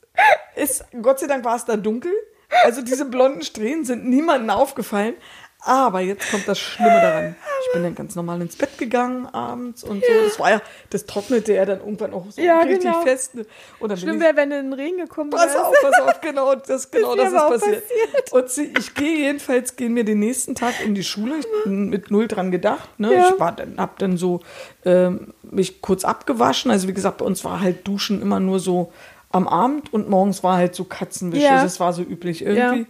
es, Gott sei Dank war es da dunkel. Also diese blonden Strähnen sind niemandem aufgefallen. Aber jetzt kommt das Schlimme daran. Ich bin dann ganz normal ins Bett gegangen abends und so. Das war ja, das trocknete ja dann irgendwann auch so Ja, richtig genau. fest. Und dann Schlimm wäre, wenn du in den Regen gekommen pass wärst. auf, pass auf, genau, das, genau, Das das, ist auch passiert. Und sie, ich gehe jedenfalls, gehen wir den nächsten Tag in die Schule. Ich bin mit null dran gedacht. Ne? Ja. Ich war dann, hab dann so ähm, mich kurz abgewaschen. Also wie gesagt, bei uns war halt Duschen immer nur so am Abend und morgens war halt so Katzenwäsche. Ja. Das war so üblich irgendwie. Ja.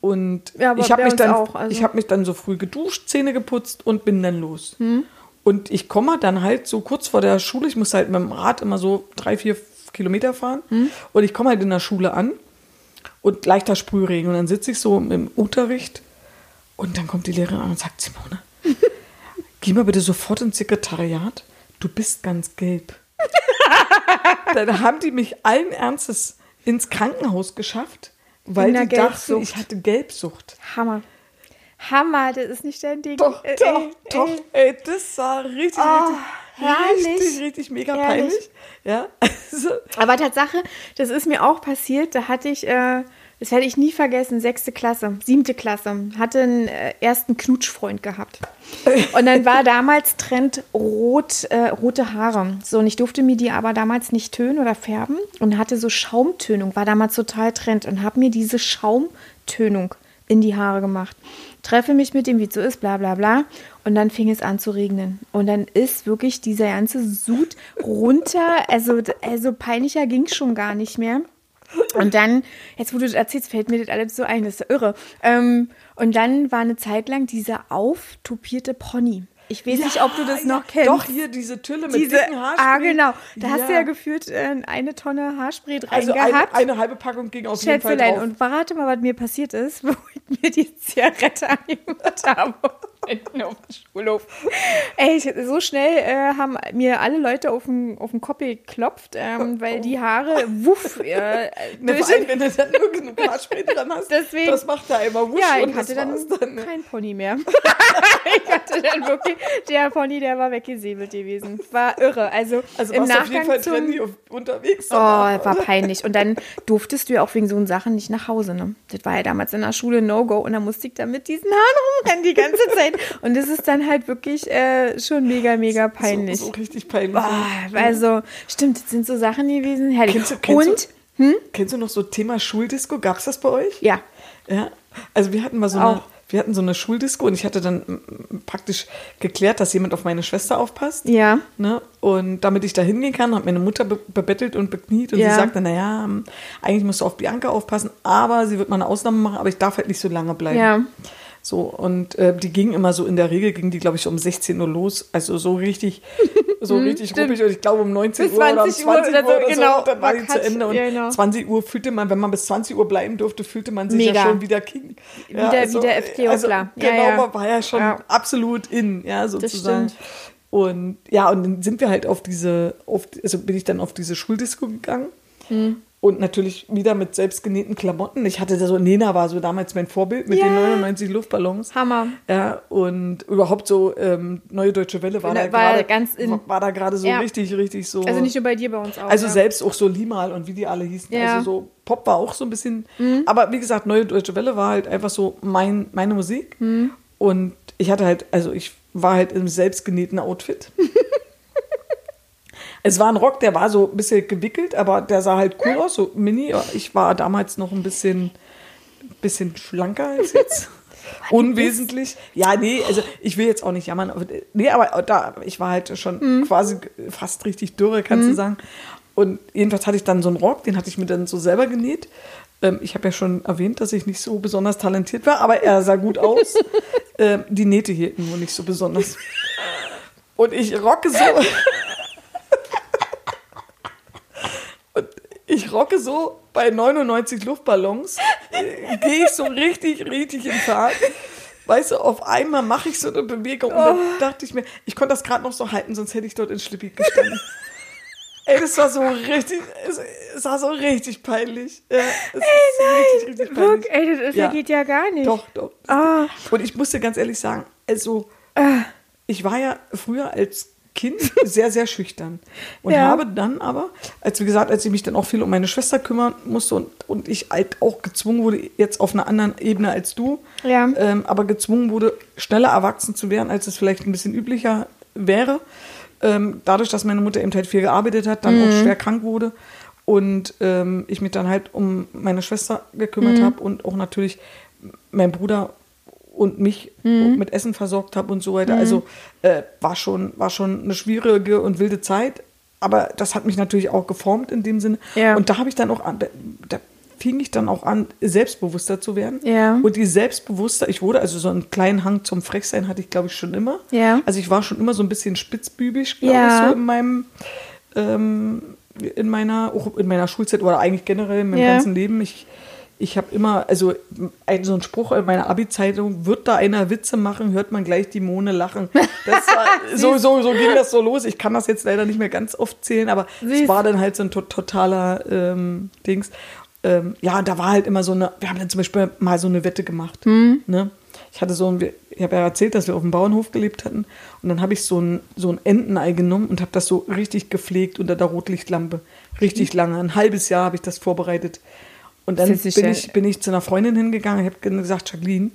Und Ja, ich habe mich dann, auch, also. ich habe mich dann so früh geduscht, Zähne geputzt und bin dann los. Hm. Und ich komme dann halt so kurz vor der Schule. Ich muss halt mit dem Rad immer so drei, vier Kilometer fahren. Hm. Und ich komme halt in der Schule an und leichter Sprühregen. Und dann sitze ich so im Unterricht und dann kommt die Lehrerin an und sagt, Simone, geh mal bitte sofort ins Sekretariat. Du bist ganz gelb. dann haben die mich allen Ernstes ins Krankenhaus geschafft, weil die der dachten, Gelbsucht. ich hatte Gelbsucht. Hammer. Hammer, das ist nicht dein Ding. Doch, Äh, doch, ey, doch. ey. Ey, das war richtig, Oh, richtig, herrlich. richtig, richtig mega Herrlich. peinlich. Ja, also, Aber Tatsache, das ist mir auch passiert. Da hatte ich, äh, das werde ich nie vergessen, sechste Klasse, siebte Klasse, hatte einen äh, ersten Knutschfreund gehabt. Und dann war damals Trend rot, äh, rote Haare. So, und ich durfte mir die aber damals nicht tönen oder färben und hatte so Schaumtönung, war damals total Trend und habe mir diese Schaumtönung in die Haare gemacht. Treffe mich mit dem, wie es so ist, bla bla bla. Und dann fing es an zu regnen. Und dann ist wirklich dieser ganze Sud runter. Also, also peinlicher ging schon gar nicht mehr. Und dann, jetzt wo du das erzählst, fällt mir das alles so ein, das ist ja irre. Ähm, und dann war eine Zeit lang dieser auftopierte Pony. Ich weiß nicht, ob du das ja, noch kennst. Doch, hier diese Tülle mit Diese, dicken Haarspray. ah, genau. Da hast du ja gefühlt äh, eine Tonne Haarspray drin Also eine, gehabt. eine halbe Packung ging auf jeden Fall drauf. und verrate mal, was mir passiert ist, wo ich mir die Zigarette angemacht habe. Hinten auf dem Schulhof. Ey, ich, so schnell äh, haben mir alle Leute auf den, auf den Kopf geklopft, ähm, weil die Haare, wuff, äh, Ne, vor allem, wenn du dann nur genug Haarspray dran hast, Deswegen- das macht da immer wusch ja, ich hatte dann, dann. ne? kein Pony mehr. ich hatte dann wirklich, der Pony, der war weggesäbelt gewesen. War irre. Also, Also im du auf jeden Nachgang Fall zum... trendy auf, unterwegs. Oh, war peinlich. Und dann durftest du ja auch wegen so Sachen nicht nach Hause. Ne? Das war ja damals in der Schule No-Go. Und dann musste ich da mit diesen Haaren rumrennen die ganze Zeit. Und das ist dann halt wirklich äh, schon mega, mega peinlich. So, so richtig peinlich. Ah, also, stimmt, das sind so Sachen gewesen. Herrlich. Kennst du- kennst du- Und, hm? Kennst du noch so Thema Schuldisco? Gab es das bei euch? ja, Ja, also wir hatten mal so eine, Auch. wir hatten so eine Schuldisco und ich hatte dann praktisch geklärt, dass jemand auf meine Schwester aufpasst. ja. Ne? Und damit ich da hingehen kann, hat meine Mutter be bebettelt und bekniet und Ja. sie sagte, naja, eigentlich musst du auf Bianca aufpassen, aber sie wird mal eine Ausnahme machen, aber ich darf halt nicht so lange bleiben. Ja. So, und äh, die ging immer so, in der Regel ging die, glaube ich, um 16 Uhr los, also so richtig, so richtig stimmt. ruppig und ich glaube um 19 Bis Uhr oder um 20 Uhr 20 Uhr oder so, oder so, genau, dann war war die zu. Ende und Ja, genau. 20 Uhr fühlte man, wenn man bis 20 Uhr bleiben durfte, fühlte man sich Mega. ja schon wieder King. Wieder- wieder FDO, also. Ja, Genau, ja. man war ja schon Ja. absolut in, ja, sozusagen. Und ja, und dann sind wir halt auf diese, auf, also bin ich dann auf diese Schuldisco gegangen. Hm. Und natürlich wieder mit selbstgenähten Klamotten. Ich hatte da so, Nena war so damals mein Vorbild mit Ja. den 99 Luftballons. Hammer. Ja, und überhaupt so ähm, Neue Deutsche Welle war War da gerade ganz in- war, da gerade so Ja. richtig, richtig so. Also nicht nur bei dir, bei uns auch. Also ja. selbst auch so Limal und wie die alle hießen. Mhm. Also so Pop war auch so ein bisschen. Aber wie gesagt, Neue Deutsche Welle war halt einfach so mein, meine Musik. Mhm. Und ich hatte halt, also ich war halt im selbstgenähten Outfit. es war ein Rock, der war so ein bisschen gewickelt, aber der sah halt cool aus, so mini. Ich war damals noch ein bisschen, bisschen schlanker als jetzt. Unwesentlich. Ja, nee, also ich will jetzt auch nicht jammern. Aber, nee, aber da, ich war halt schon Mhm. quasi fast richtig dürre, kannst du sagen. Und jedenfalls hatte ich dann so einen Rock, den hatte ich mir dann so selber genäht. Ähm, ich habe ja schon erwähnt, dass ich nicht so besonders talentiert war, aber er sah gut aus. ähm, die Nähte hielten nur nicht so besonders. Und ich rocke so. Und ich rocke so bei 99 Luftballons, äh, gehe ich so richtig, richtig in Fahrt. Weißt du, auf einmal mache ich so eine Bewegung und dann dachte ich mir, ich konnte das gerade noch so halten, sonst hätte ich dort in Schlippi gestanden. Ey, das war so richtig, es, es war so richtig peinlich. Ja, es ist richtig, richtig peinlich. Guck, ey, das, Ja. geht ja gar nicht. Doch, doch. Ah. Und ich muss dir ganz ehrlich sagen, also ich war ja früher als Kind sehr, sehr schüchtern. Und Ja. habe dann aber, als wie gesagt, als ich mich dann auch viel um meine Schwester kümmern musste und, und ich halt auch gezwungen wurde, jetzt auf einer anderen Ebene als du, Ja. ähm, aber gezwungen wurde, schneller erwachsen zu werden, als es vielleicht ein bisschen üblicher wäre. Ähm, dadurch, dass meine Mutter eben halt viel gearbeitet hat, dann auch schwer krank wurde und ähm, ich mich dann halt um meine Schwester gekümmert habe und auch natürlich mein Bruder und mich mit Essen versorgt habe und so weiter. Also äh, war, schon, war schon eine schwierige und wilde Zeit. Aber das hat mich natürlich auch geformt in dem Sinne. Ja. Und da habe ich dann auch an, da, da fing ich dann auch an, selbstbewusster zu werden. Ja. Und die selbstbewusster, ich wurde, also so einen kleinen Hang zum Frechsein hatte ich, glaube ich, schon immer. Ja. Also ich war schon immer so ein bisschen spitzbübisch, glaube Ja. ich, so in meinem, ähm, in meiner, auch in meiner Schulzeit oder eigentlich generell in meinem ganzen Leben. Ich, ich habe immer, also ein, so ein Spruch in meiner Abi-Zeitung, wird da einer Witze machen, hört man gleich die Mone lachen. War, so, so, so ging das so los. Ich kann das jetzt leider nicht mehr ganz oft zählen, aber Süß. es war dann halt so ein to totaler ähm, Dings. Ähm, ja, da war halt immer so eine, wir haben dann zum Beispiel mal so eine Wette gemacht. Ne? Ich hatte so ein, ich habe ja erzählt, dass wir auf dem Bauernhof gelebt hatten. Und dann habe ich so ein, so ein Entenei genommen und habe das so richtig gepflegt unter der Rotlichtlampe. Richtig lange. Ein halbes Jahr habe ich das vorbereitet. Und dann bin ich, bin ich zu einer Freundin hingegangen und habe gesagt, Jacqueline,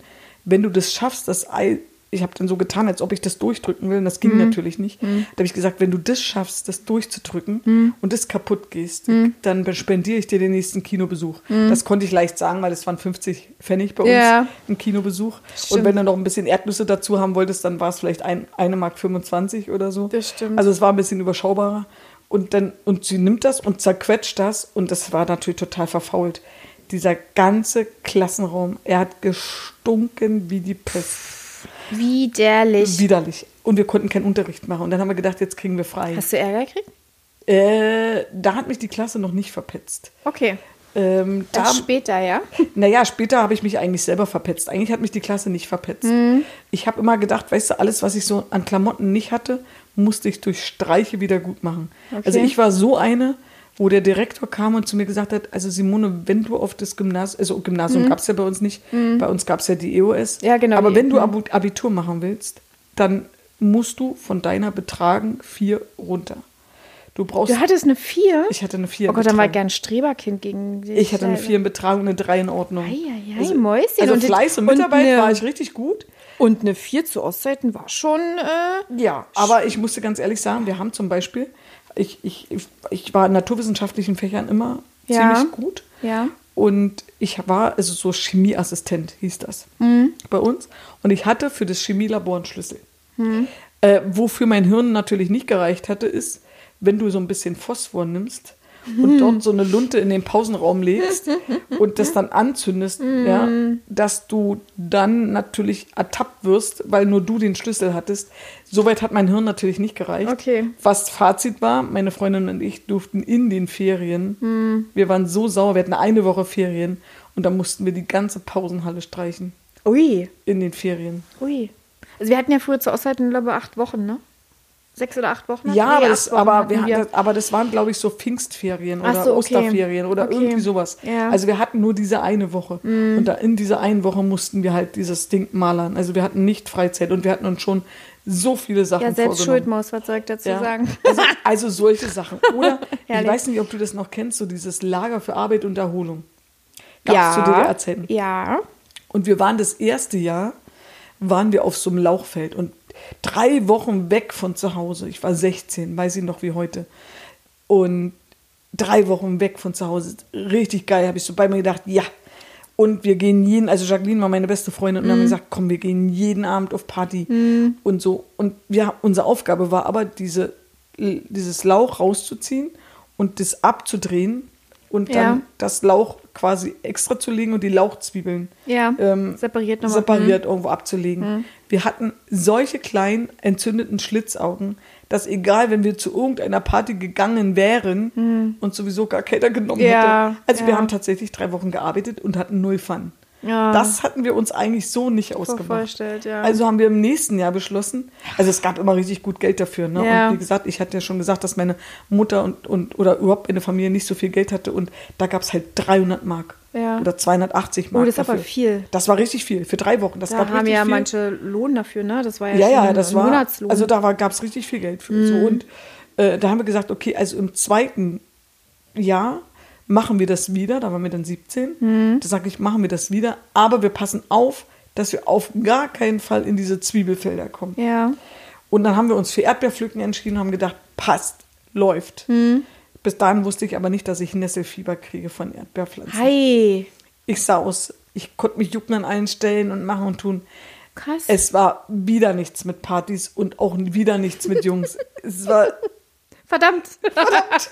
wenn du das schaffst, das Ei, ich habe dann so getan, als ob ich das durchdrücken will, und das ging Mhm. natürlich nicht. Da habe ich gesagt, wenn du das schaffst, das durchzudrücken Mhm. und das kaputt gehst, dann spendiere ich dir den nächsten Kinobesuch. Mhm. Das konnte ich leicht sagen, weil es waren 50 Pfennig bei uns Ja. ein Kinobesuch. Stimmt. Und wenn du noch ein bisschen Erdnüsse dazu haben wolltest, dann war es vielleicht ein, eine Mark 25 oder so. Das stimmt. Also es war ein bisschen überschaubarer. Und dann, und sie nimmt das und zerquetscht das und das war natürlich total verfault. Dieser ganze Klassenraum, er hat gestunken wie die Pest. Widerlich. Widerlich. Und wir konnten keinen Unterricht machen. Und dann haben wir gedacht, jetzt kriegen wir frei. Hast du Ärger gekriegt? Äh, da hat mich die Klasse noch nicht verpetzt. Okay. Ähm, da, Erst später, ja? naja, später habe ich mich eigentlich selber verpetzt. Eigentlich hat mich die Klasse nicht verpetzt. Mhm. Ich habe immer gedacht, weißt du, alles, was ich so an Klamotten nicht hatte, musste ich durch Streiche wieder gut machen. Okay. Also ich war so eine, wo der Direktor kam und zu mir gesagt hat, also Simone, wenn du auf das Gymnasium, also Gymnasium gab es ja bei uns nicht, bei uns gab es ja die EOS. Mhm. Ja, genau, Aber wenn du mhm. Abitur machen willst, dann musst du von deiner Betragen vier runter. Du brauchst, Du hattest eine 4? ich hatte eine vier Oh Gott, dann war ich gern Streberkind gegen dich. Ich hatte eine 4 in Betragung, eine 3 in Ordnung. Eieiei, Mäuschen. Also Und- Fleiß und und Mitarbeit eine- war ich richtig gut. Und eine 4 zu Ostseiten war schon. Äh, Ja, aber ich musste ganz ehrlich sagen, wir haben zum Beispiel, ich, ich, ich- war in naturwissenschaftlichen Fächern immer Ja. ziemlich gut. ja. Und ich war, also so Chemieassistent hieß das bei uns. Und ich hatte für das Chemielabor einen Schlüssel. Äh, wofür mein Hirn natürlich nicht gereicht hatte, ist, wenn du so ein bisschen Phosphor nimmst und dort so eine Lunte in den Pausenraum legst und das dann anzündest, ja, dass du dann natürlich ertappt wirst, weil nur du den Schlüssel hattest. Soweit hat mein Hirn natürlich nicht gereicht. Okay. Was Fazit war, meine Freundin und ich durften in den Ferien, wir waren so sauer, wir hatten eine Woche Ferien und da mussten wir die ganze Pausenhalle streichen. Ui. In den Ferien. Ui. Also wir hatten ja früher zur Ostseiten, glaube ich, acht Wochen, ne? Sechs oder acht Wochen? Ja, Nee, acht das, Wochen aber, wir hatten, das, aber das waren, glaube ich, so Pfingstferien Ach oder so, okay. Osterferien oder Okay. irgendwie sowas. Ja. Also wir hatten nur diese eine Woche. Und da in dieser einen Woche mussten wir halt dieses Ding malern. Also wir hatten nicht Freizeit und wir hatten uns schon so viele Sachen Ja, selbst vorgenommen. schuld, Maus, was soll ich dazu Ja. sagen? Also, also solche Sachen. Oder ich weiß nicht, ob du das noch kennst, so dieses Lager für Arbeit und Erholung. Gab's ja. zu DDR-Zeiten. Ja. Und wir waren das erste Jahr, waren wir auf so einem Lauchfeld und drei Wochen weg von zu Hause. Ich war 16, weiß ich noch wie heute. Und drei Wochen weg von zu Hause. Richtig geil, habe ich so bei mir gedacht, ja. Und wir gehen jeden, also Jacqueline war meine beste Freundin und haben gesagt, komm, wir gehen jeden Abend auf Party und so. Und ja, unsere Aufgabe war aber, diese, dieses Lauch rauszuziehen und das abzudrehen und dann Ja. das Lauch quasi extra zu legen und die Lauchzwiebeln Ja. ähm, Separiert nochmal. separiert irgendwo abzulegen. Wir hatten solche kleinen entzündeten Schlitzaugen, dass egal, wenn wir zu irgendeiner Party gegangen wären und sowieso gar keiner genommen Ja, hätte. Also wir ja. haben tatsächlich drei Wochen gearbeitet und hatten null Fun. Ja. Das hatten wir uns eigentlich so nicht ausgemacht. ja. Also haben wir im nächsten Jahr beschlossen, also es gab immer richtig gut Geld dafür. Ne? Ja. Und wie gesagt, ich hatte ja schon gesagt, dass meine Mutter und, und oder überhaupt meine Familie nicht so viel Geld hatte und da gab es halt 300 Mark. Ja. Oder 280 Mark Oh, das ist aber dafür. viel. Das war richtig viel. Für drei Wochen. Das Da gab haben ja viel. manche Lohn dafür, ne? Das war ja, Ja, ja, ein das war. Monatslohn. Mhm. Also da gab es richtig viel Geld für. So. Und äh, da haben wir gesagt, okay, also im zweiten Jahr machen wir das wieder. Da waren wir dann 17. Mhm. Da sage ich, machen wir das wieder. Aber wir passen auf, dass wir auf gar keinen Fall in diese Zwiebelfelder kommen. ja. Und dann haben wir uns für Erdbeerpflücken entschieden und haben gedacht, passt, läuft. Mhm. Bis dahin wusste ich aber nicht, dass ich Nesselfieber kriege von Erdbeerpflanzen. Hi. Ich sah aus, ich konnte mich jucken an allen Stellen und machen und tun. Krass. Es war wieder nichts mit Partys und auch wieder nichts mit Jungs. es war, Verdammt. verdammt,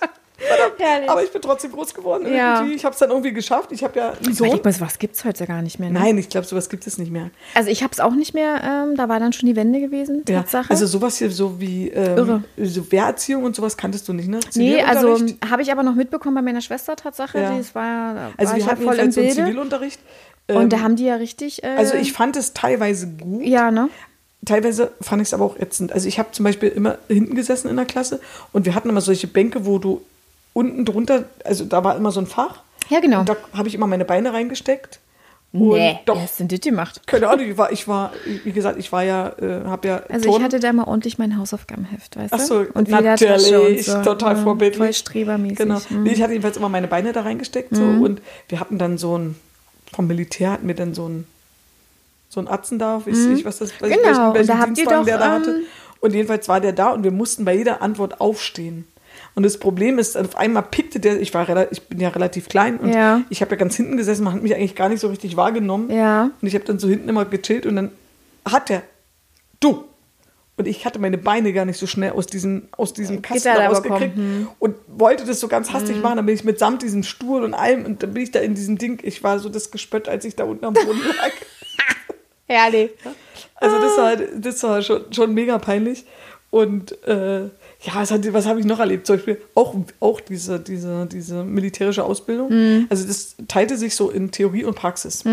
Aber ich bin trotzdem groß geworden. Ja. Ich habe es dann irgendwie geschafft. Ich habe ja einen Ich Sohn. mal, sowas gibt es heute gar nicht mehr. Ne? Nein, ich glaube, sowas gibt es nicht mehr. Also ich habe es auch nicht mehr, ähm, da war dann schon die Wende gewesen, Ja, Tatsache. also sowas hier so wie ähm, Wehrerziehung und sowas kanntest du nicht, ne? nee, also Zivilunterricht? habe ich aber noch mitbekommen bei meiner Schwester Tatsache. Ja. Es war, da also war wir ja hatten voll im so einen. Zivilunterricht. Und Ähm, da haben die ja richtig. Äh, also ich fand es teilweise gut. Ja, ne? Teilweise fand ich es aber auch ätzend. Also ich habe zum Beispiel immer hinten gesessen in der Klasse und wir hatten immer solche Bänke, wo du unten drunter, also da war immer so ein Fach. Ja, genau. Und da habe ich immer meine Beine reingesteckt. Und Nee, doch, hast denn das gemacht? keine Ahnung, ich war, ich war, wie gesagt, ich war ja, äh, habe ja Also Turnen- ich hatte da mal ordentlich mein Hausaufgabenheft, weißt Ach so, du? Und natürlich, und so. total Ja, vorbildlich. Voll strebermäßig. Genau. Mhm. Nee, Ich hatte jedenfalls immer meine Beine da reingesteckt so, und wir hatten dann so ein, vom Militär hatten wir dann so ein, so ein Atzen da, weiß ich, was das, weiß ich, Mhm. Genau, welchen- und welchen ihr Dienstwagen doch, der da ähm, hatte. Und jedenfalls war der da und wir mussten bei jeder Antwort aufstehen. Und das Problem ist, auf einmal pickte der, ich war ich bin ja relativ klein und Ja. ich habe ja ganz hinten gesessen, man hat mich eigentlich gar nicht so richtig wahrgenommen. Ja. Und ich habe dann so hinten immer gechillt und dann hat der, du. Und ich hatte meine Beine gar nicht so schnell aus diesem, aus diesem Kasten Gitter da rausgekriegt bekommen, hm. und wollte das so ganz hastig machen. Dann bin ich mitsamt diesem Stuhl und allem und dann bin ich da in diesem Ding. Ich war so das Gespött, als ich da unten am Boden lag. Herrlich. Also das war, das war schon, schon mega peinlich. Und äh, ja, was, hat- was habe ich noch erlebt? Zum Beispiel auch, auch diese, diese, diese militärische Ausbildung. Also das teilte sich so in Theorie und Praxis.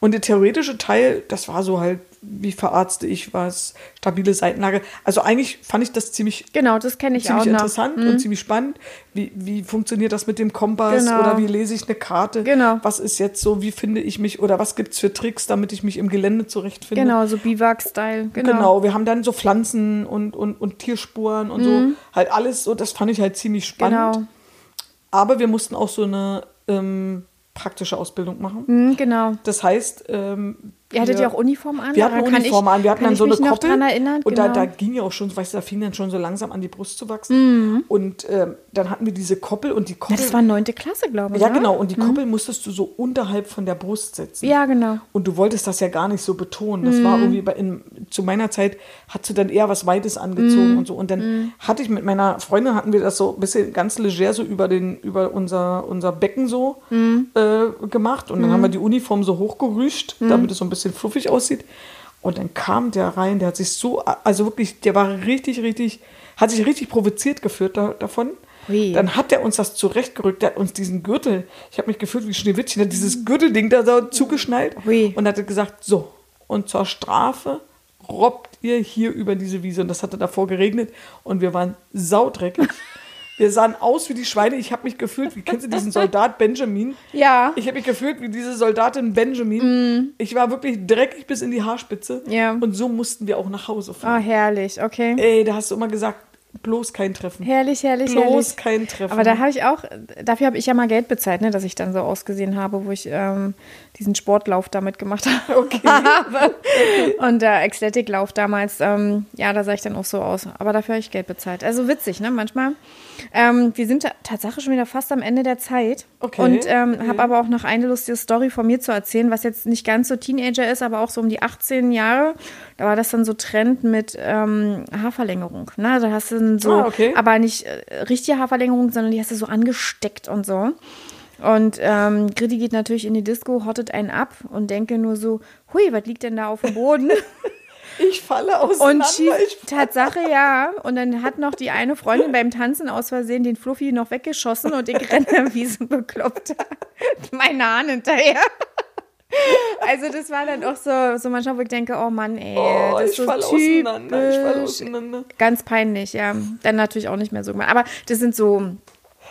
Und der theoretische Teil, das war so halt, wie verarzte ich was, stabile Seitenlage. Also eigentlich fand ich das ziemlich Genau, das kenne ich ziemlich auch interessant und ziemlich spannend. Wie, wie funktioniert das mit dem Kompass Genau. oder wie lese ich eine Karte? Genau. Was ist jetzt so, wie finde ich mich oder was gibt es für Tricks, damit ich mich im Gelände zurechtfinde? Genau, so Biwak-Style. Genau. Genau. wir haben dann so Pflanzen und, und, und Tierspuren und so. Halt alles so, das fand ich halt ziemlich spannend. Genau. Aber wir mussten auch so eine ähm, praktische Ausbildung machen. Mhm, genau. Das heißt, ähm, Ihr hattet ja auch Uniform an? wir hatten Uniform an, wir hatten dann so eine Koppel. erinnern. Und genau. da, da ging ja auch schon, weißt du, da fing dann schon so langsam an, die Brust zu wachsen. Und ähm, dann hatten wir diese Koppel und die ja, Koppel. das war neunte Klasse, glaube ich. ja, ne? genau. Und die Koppel musstest du so unterhalb von der Brust setzen. Ja, genau. Und du wolltest das ja gar nicht so betonen. Das war irgendwie bei in, zu meiner Zeit hat sie dann eher was Weites angezogen und so. Und dann hatte ich mit meiner Freundin hatten wir das so ein bisschen ganz leger so über den über unser unser Becken so äh, gemacht und dann haben wir die Uniform so hochgerüscht, damit es so ein bisschen fluffig aussieht. Und dann kam der rein, der hat sich so, also wirklich, der war richtig, richtig, hat sich richtig provoziert geführt da, davon. Ui. Dann hat er uns das zurechtgerückt, der hat uns diesen Gürtel, ich habe mich gefühlt wie Schneewittchen, der hat dieses Gürtelding da so zugeschnallt Ui. und hat gesagt, so, und zur Strafe robbt ihr hier über diese Wiese. Und das hatte davor geregnet und wir waren saudreckig. Wir sahen aus wie die Schweine. Ich habe mich gefühlt, wie kennst du diesen Soldat Benjamin? Ja. Ich habe mich gefühlt wie diese Soldatin Benjamin. Ich war wirklich dreckig bis in die Haarspitze. Ja. Und so mussten wir auch nach Hause Oh, fahren. herrlich, okay. Ey, da hast du immer gesagt, bloß kein Treffen. Herrlich, herrlich, Bloß herrlich. kein Treffen. Aber da habe ich auch, dafür habe ich ja mal Geld bezahlt, ne, dass ich dann so ausgesehen habe, wo ich ähm, diesen Sportlauf damit gemacht habe. Okay. Und der Athletic-Lauf damals, ähm, ja, da sah ich dann auch so aus. Aber dafür habe ich Geld bezahlt. Also witzig, ne, manchmal. Ähm, wir sind ta- Tatsache schon wieder fast am Ende der Zeit. Okay, Und ähm, okay. habe aber auch noch eine lustige Story von mir zu erzählen, was jetzt nicht ganz so Teenager ist, aber auch so um die 18 Jahre. Da war das dann so Trend mit ähm, Haarverlängerung. Ne? Da hast du dann so, Ah, okay. aber nicht äh, richtige Haarverlängerung, sondern die hast du so angesteckt und so. Und ähm, Gritti geht natürlich in die Disco, hottet einen ab und denke nur so, hui, was liegt denn da auf dem Boden? ich falle auseinander. Und schießt, Tatsache ja. Und dann hat noch die eine Freundin beim Tanzen aus Versehen den Fluffy noch weggeschossen und ich renne wie so Bekloppter mein Hahn hinterher. Also das war dann auch so, so manchmal, wo ich denke, oh Mann, ey, oh, das ich ist so typisch. Ganz peinlich, ja. Dann natürlich auch nicht mehr so gemacht. Aber das sind so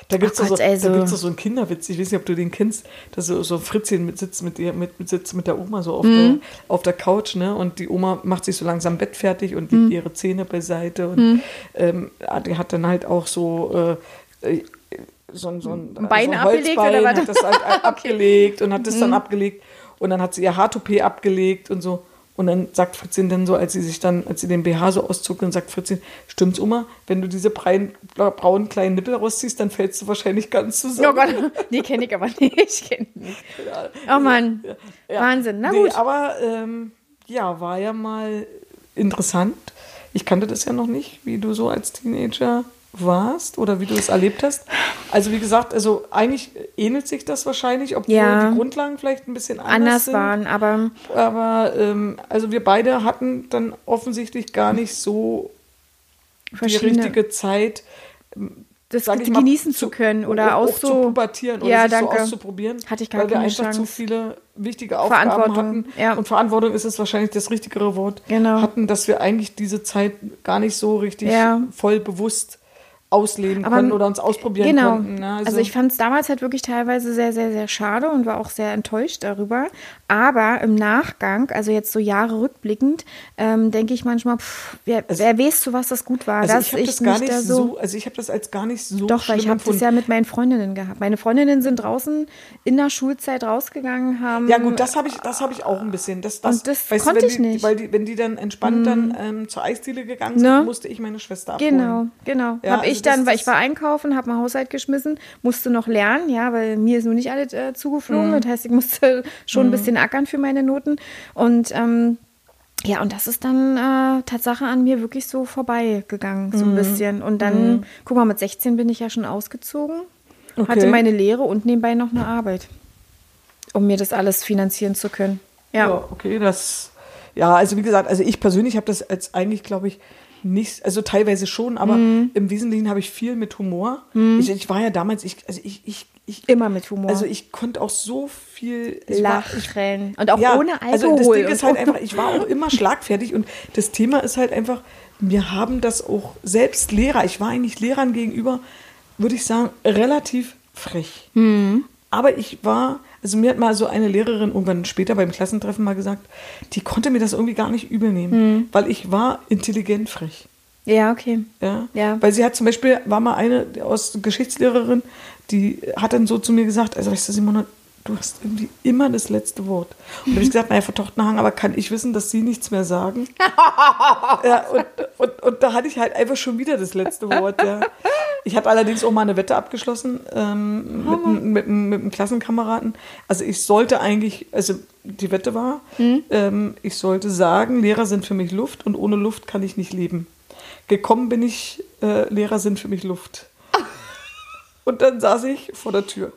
Da gibt es so, da so- gibt's doch so einen Kinderwitz, ich weiß nicht, ob du den kennst, dass so, so ein Fritzchen mit sitzt mit, ihr, mit, mit, sitzt mit der Oma so auf, Mhm. der, auf der Couch, ne? Und die Oma macht sich so langsam Bett fertig und Mhm. legt ihre Zähne beiseite und ähm, ah, die hat dann halt auch so äh, äh, so ein, so ein, Ein Bein so ein abgelegt Holzbein, oder was? hat das halt a- abgelegt und hat das Mhm. dann abgelegt und dann hat sie ihr Haartoupet abgelegt und so. Und dann sagt Fritzchen dann so, als sie sich dann, als sie den BH so auszog, dann sagt Fritzchen, stimmt's, Oma, wenn du diese brein, braunen kleinen Nippel rausziehst, dann fällst du wahrscheinlich ganz zusammen. Oh Gott, nee, kenne ich aber nicht. Kenn ich nicht. Oh Mann, Ja. Wahnsinn. Na nee, gut. aber ähm, ja, war ja mal interessant. Ich kannte das ja noch nicht, wie du so als Teenager warst oder wie du es erlebt hast. Also wie gesagt, also eigentlich ähnelt sich das wahrscheinlich, obwohl Ja. die Grundlagen vielleicht ein bisschen anders, Anders sind. waren, aber Aber ähm, also wir beide hatten dann offensichtlich gar nicht so die richtige Zeit, das sag mal, genießen zu können oder auch, zu so. pubertieren oder Ja, sich danke. so auszuprobieren. Hatte ich gar weil wir keine einfach zu Chance. viele wichtige Aufgaben hatten. ja. Und Verantwortung ist es wahrscheinlich das richtigere Wort. Genau. Hatten, dass wir eigentlich diese Zeit gar nicht so richtig Ja. voll bewusst ausleben Aber- konnten oder uns ausprobieren Genau. konnten. ne? Also, ich fand es damals halt wirklich teilweise sehr, sehr, sehr schade und war auch sehr enttäuscht darüber. Aber im Nachgang, also jetzt so Jahre rückblickend, ähm, denke ich manchmal, pff, wer, Also- wer weiß, zu was das gut war. also dass ich habe das gar nicht da so, also ich habe das als gar nicht so Doch, weil ich habe das ja mit meinen Freundinnen gehabt. Meine Freundinnen sind draußen in der Schulzeit rausgegangen, haben. Ja gut, das habe ich, das habe ich auch ein bisschen. Das, das, Und das weißt konnte du, ich die, nicht. Weil die, wenn die dann entspannt dann ähm, zur Eisdiele gegangen sind, Ne? musste ich meine Schwester abholen. Genau, genau. Ja, hab also ich dann, weil ich war einkaufen, habe meinen Haushalt geschmissen, musste noch lernen, ja, weil mir ist nur nicht alles äh, zugeflogen. Mhm. Das heißt, ich musste schon ein bisschen ackern für meine Noten. Und ähm, ja, und das ist dann äh, Tatsache an mir wirklich so vorbeigegangen, so Mhm. ein bisschen. Und dann, guck mal, mit 16 bin ich ja schon ausgezogen, Okay. hatte meine Lehre und nebenbei noch eine Arbeit, um mir das alles finanzieren zu können. Ja. Ja. okay, das. Ja, also wie gesagt, also ich persönlich habe das als eigentlich, glaube ich, nicht, also teilweise schon, aber Mhm. im Wesentlichen habe ich viel mit Humor. Ich, ich war ja damals, ich, also ich, ich, ich, Immer mit Humor. also ich konnte auch so viel ich war- Lachen. und auch ja, ohne Alkohol. Also das Ding ist halt einfach, ich war auch immer schlagfertig und das Thema ist halt einfach, wir haben das auch selbst Lehrer, ich war eigentlich Lehrern gegenüber, würde ich sagen, relativ frech. Mhm. Aber ich war, also mir hat mal so eine Lehrerin irgendwann später beim Klassentreffen mal gesagt, die konnte mir das irgendwie gar nicht übel nehmen, Mhm. weil ich war intelligent frech. Ja, okay. Ja? Ja. Weil sie hat zum Beispiel, war mal eine aus Geschichtslehrerin, die hat dann so zu mir gesagt, also weißt du, Simona, du hast irgendwie immer das letzte Wort. Und da habe ich gesagt, naja, Frau Tochtenhang, aber kann ich wissen, dass Sie nichts mehr sagen? ja, und, und, und da hatte ich halt einfach schon wieder das letzte Wort, ja. Ich hatte allerdings auch mal eine Wette abgeschlossen ähm, mit, einem- mit, einem- mit einem Klassenkameraden. Also ich sollte eigentlich, also die Wette war, ähm, ich sollte sagen, Lehrer sind für mich Luft und ohne Luft kann ich nicht leben. Gekommen bin ich, äh, Lehrer sind für mich Luft. Und dann saß ich vor der Tür.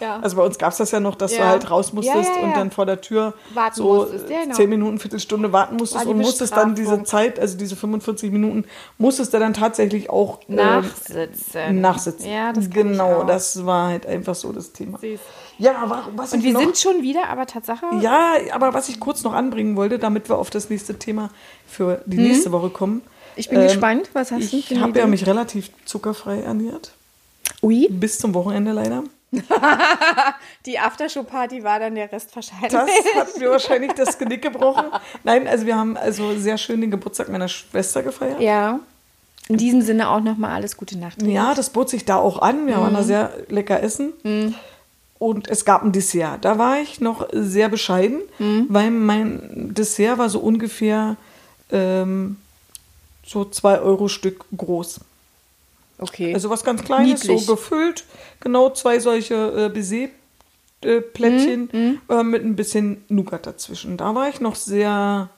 Ja. Also bei uns gab es das ja noch, dass du Ja. halt raus musstest Ja, ja, ja. und dann vor der Tür Warten so musstest, ja, genau. zehn Minuten, Viertelstunde warten musstest und musstest dann diese. Zeit, also diese 45 Minuten, musstest du dann tatsächlich auch äh, Nachsitzen. nachsitzen. Ja, das Genau, das war halt einfach so das Thema. Süß. Ja, aber was Und wir noch, sind schon wieder, aber Tatsache. ja, aber was ich kurz noch anbringen wollte, damit wir auf das nächste Thema für die nächste Woche kommen. Ich bin ähm, gespannt, was hast du Ich habe ja mich relativ zuckerfrei ernährt. Ui, Bis zum Wochenende leider. die Aftershow-Party war dann der Rest wahrscheinlich. Das hat mir wahrscheinlich das Genick gebrochen. Nein, also wir haben also sehr schön den Geburtstag meiner Schwester gefeiert. ja. In diesem Sinne auch nochmal alles Gute Nacht. Ja, das bot sich da auch an. Wir waren da Mhm. sehr lecker essen. Und es gab ein Dessert. Da war ich noch sehr bescheiden, Mhm. weil mein Dessert war so ungefähr ähm, so zwei Euro Stück groß. Okay. Also was ganz Kleines, Niedlich. so gefüllt. Genau zwei solche äh, Baiser-Plättchen Mhm, äh, mit ein bisschen Nougat dazwischen. Da war ich noch sehr,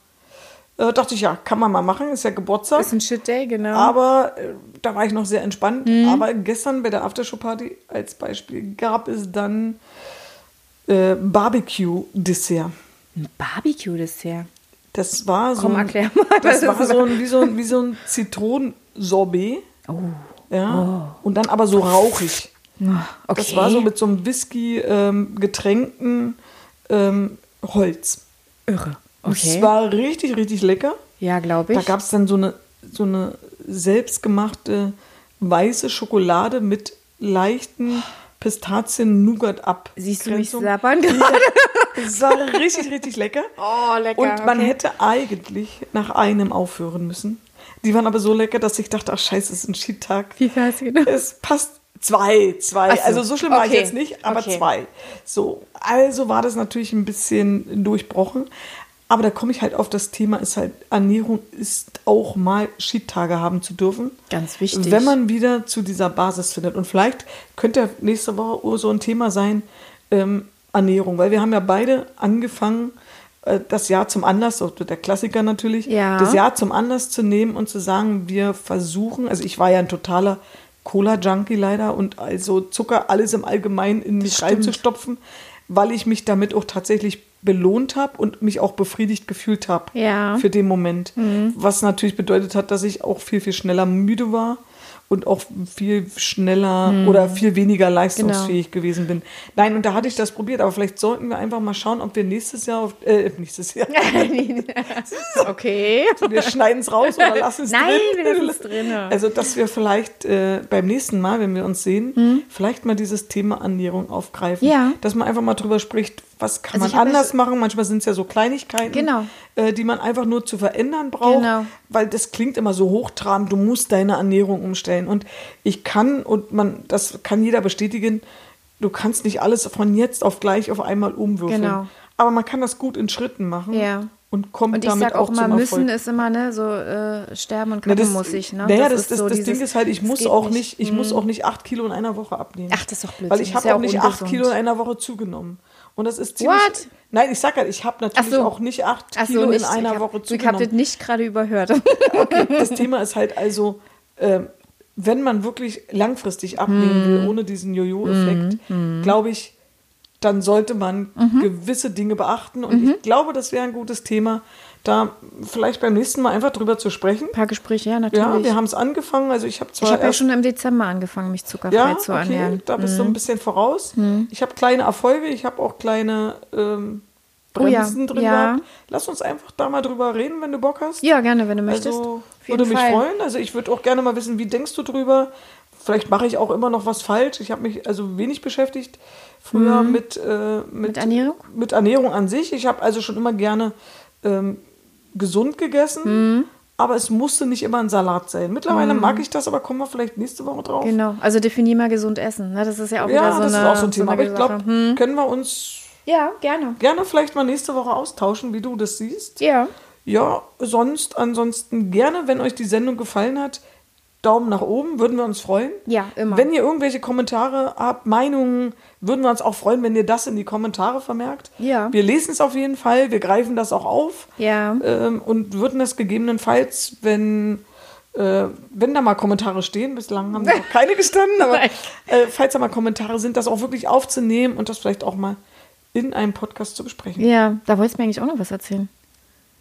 äh, dachte ich, ja, kann man mal machen, ist ja Geburtstag. ist ein Shit Day, genau. Aber äh, da war ich noch sehr entspannt. Mhm. Aber gestern bei der Aftershow-Party als Beispiel gab es dann äh, Barbecue-Dessert. ein Barbecue-Dessert. Das war so Komm, erklär mal, Das was war das so ein, wie so ein, wie so ein Zitronensorbet. Oh. Ja. Und dann aber so rauchig. Okay. Das war so mit so einem Whisky ähm, getränkten ähm, Holz. irre. Es Okay. war richtig, richtig lecker. Ja, glaube ich. Da gab es dann so eine, so eine selbstgemachte weiße Schokolade mit leichten Pistazien-Nougat ab. Siehst du mich sabbern gerade? Das war richtig, richtig lecker. Oh, lecker. Und man okay. hätte eigentlich nach einem aufhören müssen. Die waren aber so lecker, dass ich dachte, ach scheiße, es ist ein Cheat-Tag. Wie viel hast du genommen? Es passt zwei, zwei. So. Also so schlimm war ich Okay. jetzt nicht, aber Okay. zwei. So, also war das natürlich ein bisschen durchbrochen. Aber da komme ich halt auf das Thema, ist halt, Ernährung ist auch mal Cheat-Tage haben zu dürfen. Ganz wichtig. Wenn man wieder zu dieser Basis findet. Und vielleicht könnte nächste Woche so ein Thema sein, ähm, Ernährung. Weil wir haben ja beide angefangen, das Jahr zum Anlass, so der Klassiker natürlich, Ja. das Jahr zum Anlass zu nehmen und zu sagen, wir versuchen, also ich war ja ein totaler Cola-Junkie leider und also Zucker alles im Allgemeinen in mich reinzustopfen, weil ich mich damit auch tatsächlich belohnt habe und mich auch befriedigt gefühlt habe Ja. für den Moment. Was natürlich bedeutet hat, dass ich auch viel, viel schneller müde war und auch viel schneller oder viel weniger leistungsfähig gewesen bin. Nein, und da hatte ich das probiert, aber vielleicht sollten wir einfach mal schauen, ob wir nächstes Jahr, auf, äh, nächstes Jahr, okay. wir schneiden es raus oder lassen es Nein, drin. wir lassen es drin. Also, dass wir vielleicht äh, beim nächsten Mal, wenn wir uns sehen, vielleicht mal dieses Thema Ernährung aufgreifen. Ja. Dass man einfach mal drüber spricht, was kann Also man anders machen. Manchmal sind es ja so Kleinigkeiten, Genau. äh, die man einfach nur zu verändern braucht. Genau. Weil das klingt immer so hochtrabend, du musst deine Ernährung umstellen. Und ich kann, und man, das kann jeder bestätigen, du kannst nicht alles von jetzt auf gleich auf einmal umwürfeln. Genau. Aber man kann das gut in Schritten machen. Ja. Und kommt Und ich damit sag auch auch immer, müssen ist immer, ne, so äh, sterben und das, muss ich, ne? Naja, das, ist das, so das dieses- Ding ist halt, ich das muss auch nicht, ich Mhm. muss auch nicht acht Kilo in einer Woche abnehmen. Ach, das ist doch Blödsinn. Weil ich Das habe ja auch nicht acht. Kilo in einer Woche zugenommen. Und das ist ziemlich. What? Nein, ich sag halt, ich habe natürlich so. auch nicht acht Ach so, Kilo nicht, in einer hab, Woche Ich habe zugenommen. das nicht gerade überhört. Okay, das Thema ist halt also, ähm, wenn man wirklich langfristig abnehmen Mhm. will, ohne diesen Jojo-Effekt, glaube ich, dann sollte man Mhm. gewisse Dinge beachten. Und ich glaube, das wäre ein gutes Thema, da vielleicht beim nächsten Mal einfach drüber zu sprechen. Ein paar Gespräche, ja, natürlich. Ja, wir haben es angefangen. Also ich habe zwar ich habe ja schon im Dezember angefangen, mich zuckerfrei ja, zu okay, ernähren. Mhm. da bist du ein bisschen voraus. Ich habe kleine Erfolge, ich habe auch kleine ähm, Oh ja, Bremsen drin ja. gehabt. Lass uns einfach da mal drüber reden, wenn du Bock hast. Ja, gerne, wenn du möchtest. also Auf jeden würde mich Fall. freuen. Also ich würde auch gerne mal wissen, wie denkst du drüber? Vielleicht mache ich auch immer noch was falsch. Ich habe mich also wenig beschäftigt früher mit, äh, mit, Mhm. Mit Ernährung? Mit Ernährung an sich. Ich habe also schon immer gerne ähm, gesund gegessen. Mhm. Aber es musste nicht immer ein Salat sein. Mittlerweile mag ich das, aber kommen wir vielleicht nächste Woche drauf. Genau, also definier mal gesund essen. Ne? Das ist ja auch Ja, wieder so das eine ist auch so ein Thema. aber eine ich glaube. Hm. können wir uns Ja, gerne. gerne vielleicht mal nächste Woche austauschen, wie du das siehst. Ja. Ja, sonst, ansonsten gerne, wenn euch die Sendung gefallen hat, Daumen nach oben, würden wir uns freuen. Ja, immer. Wenn ihr irgendwelche Kommentare habt, Meinungen, würden wir uns auch freuen, wenn ihr das in die Kommentare vermerkt. Ja. Wir lesen es auf jeden Fall, wir greifen das auch auf Ja. ähm, und würden das gegebenenfalls, wenn, äh, wenn da mal Kommentare stehen, bislang haben noch keine gestanden, aber äh, falls da mal Kommentare sind, das auch wirklich aufzunehmen und das vielleicht auch mal in einem Podcast zu besprechen. Ja, da wolltest du mir eigentlich auch noch was erzählen.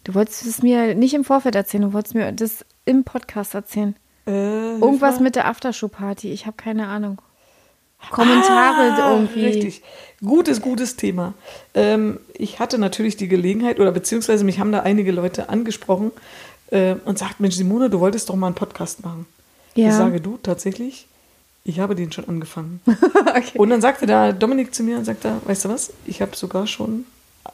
Du wolltest es mir nicht im Vorfeld erzählen, du wolltest mir das im Podcast erzählen. Äh, Irgendwas mit der Aftershow-Party, ich habe keine Ahnung. Kommentare Ah, irgendwie. Richtig. Gutes, gutes Thema. Ähm, ich hatte natürlich die Gelegenheit, oder beziehungsweise mich haben da einige Leute angesprochen äh, und sagt, Mensch, Simone, du wolltest doch mal einen Podcast machen. Ja. Ich sage, du, tatsächlich, ich habe den schon angefangen. okay. Und dann sagte da Dominik zu mir und sagte, weißt du was, ich habe sogar schon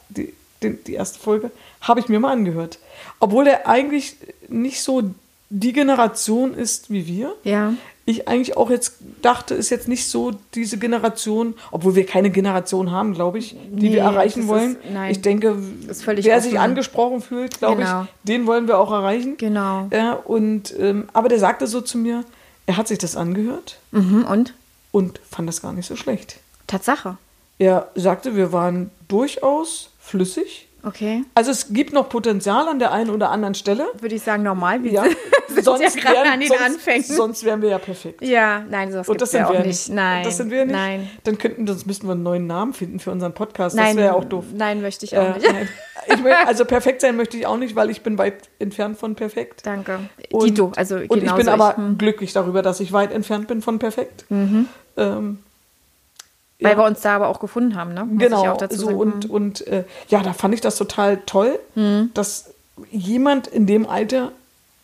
die, die, die erste Folge, habe ich mir mal angehört. Obwohl er eigentlich nicht so die Generation ist wie wir. Ja. Ich eigentlich auch jetzt dachte, ist jetzt nicht so diese Generation, obwohl wir keine Generation haben, glaube ich, die Nee, wir erreichen wollen. ist- nein. ich denke, wer offen. sich angesprochen fühlt, glaube Genau. ich, den wollen wir auch erreichen. Genau. Ja, und, ähm, aber der sagte so zu mir, er hat sich das angehört Mhm, und? und fand das gar nicht so schlecht. Tatsache. Er sagte, wir waren durchaus flüssig. Okay. Also es gibt noch Potenzial an der einen oder anderen Stelle. Würde ich sagen, normal. Wir Ja, sind ja gerade an den sonst, Anfängen. sonst wären wir ja perfekt. Ja, nein, sowas Und gibt das sind ja auch wir nicht. Nein. Das sind wir nicht. Nein. Dann könnten, sonst müssten wir einen neuen Namen finden für unseren Podcast. Nein, das wäre ja auch doof. Nein, möchte ich auch Äh, nicht. ich mö- also perfekt sein möchte ich auch nicht, weil ich bin weit entfernt von perfekt. Danke. Und, Dito, also und ich bin aber hm. glücklich darüber, dass ich weit entfernt bin von perfekt. Ähm, Weil ja. wir uns da aber auch gefunden haben, ne? Muss genau, ich auch dazu so und, und äh, ja, da fand ich das total toll, Hm. dass jemand in dem Alter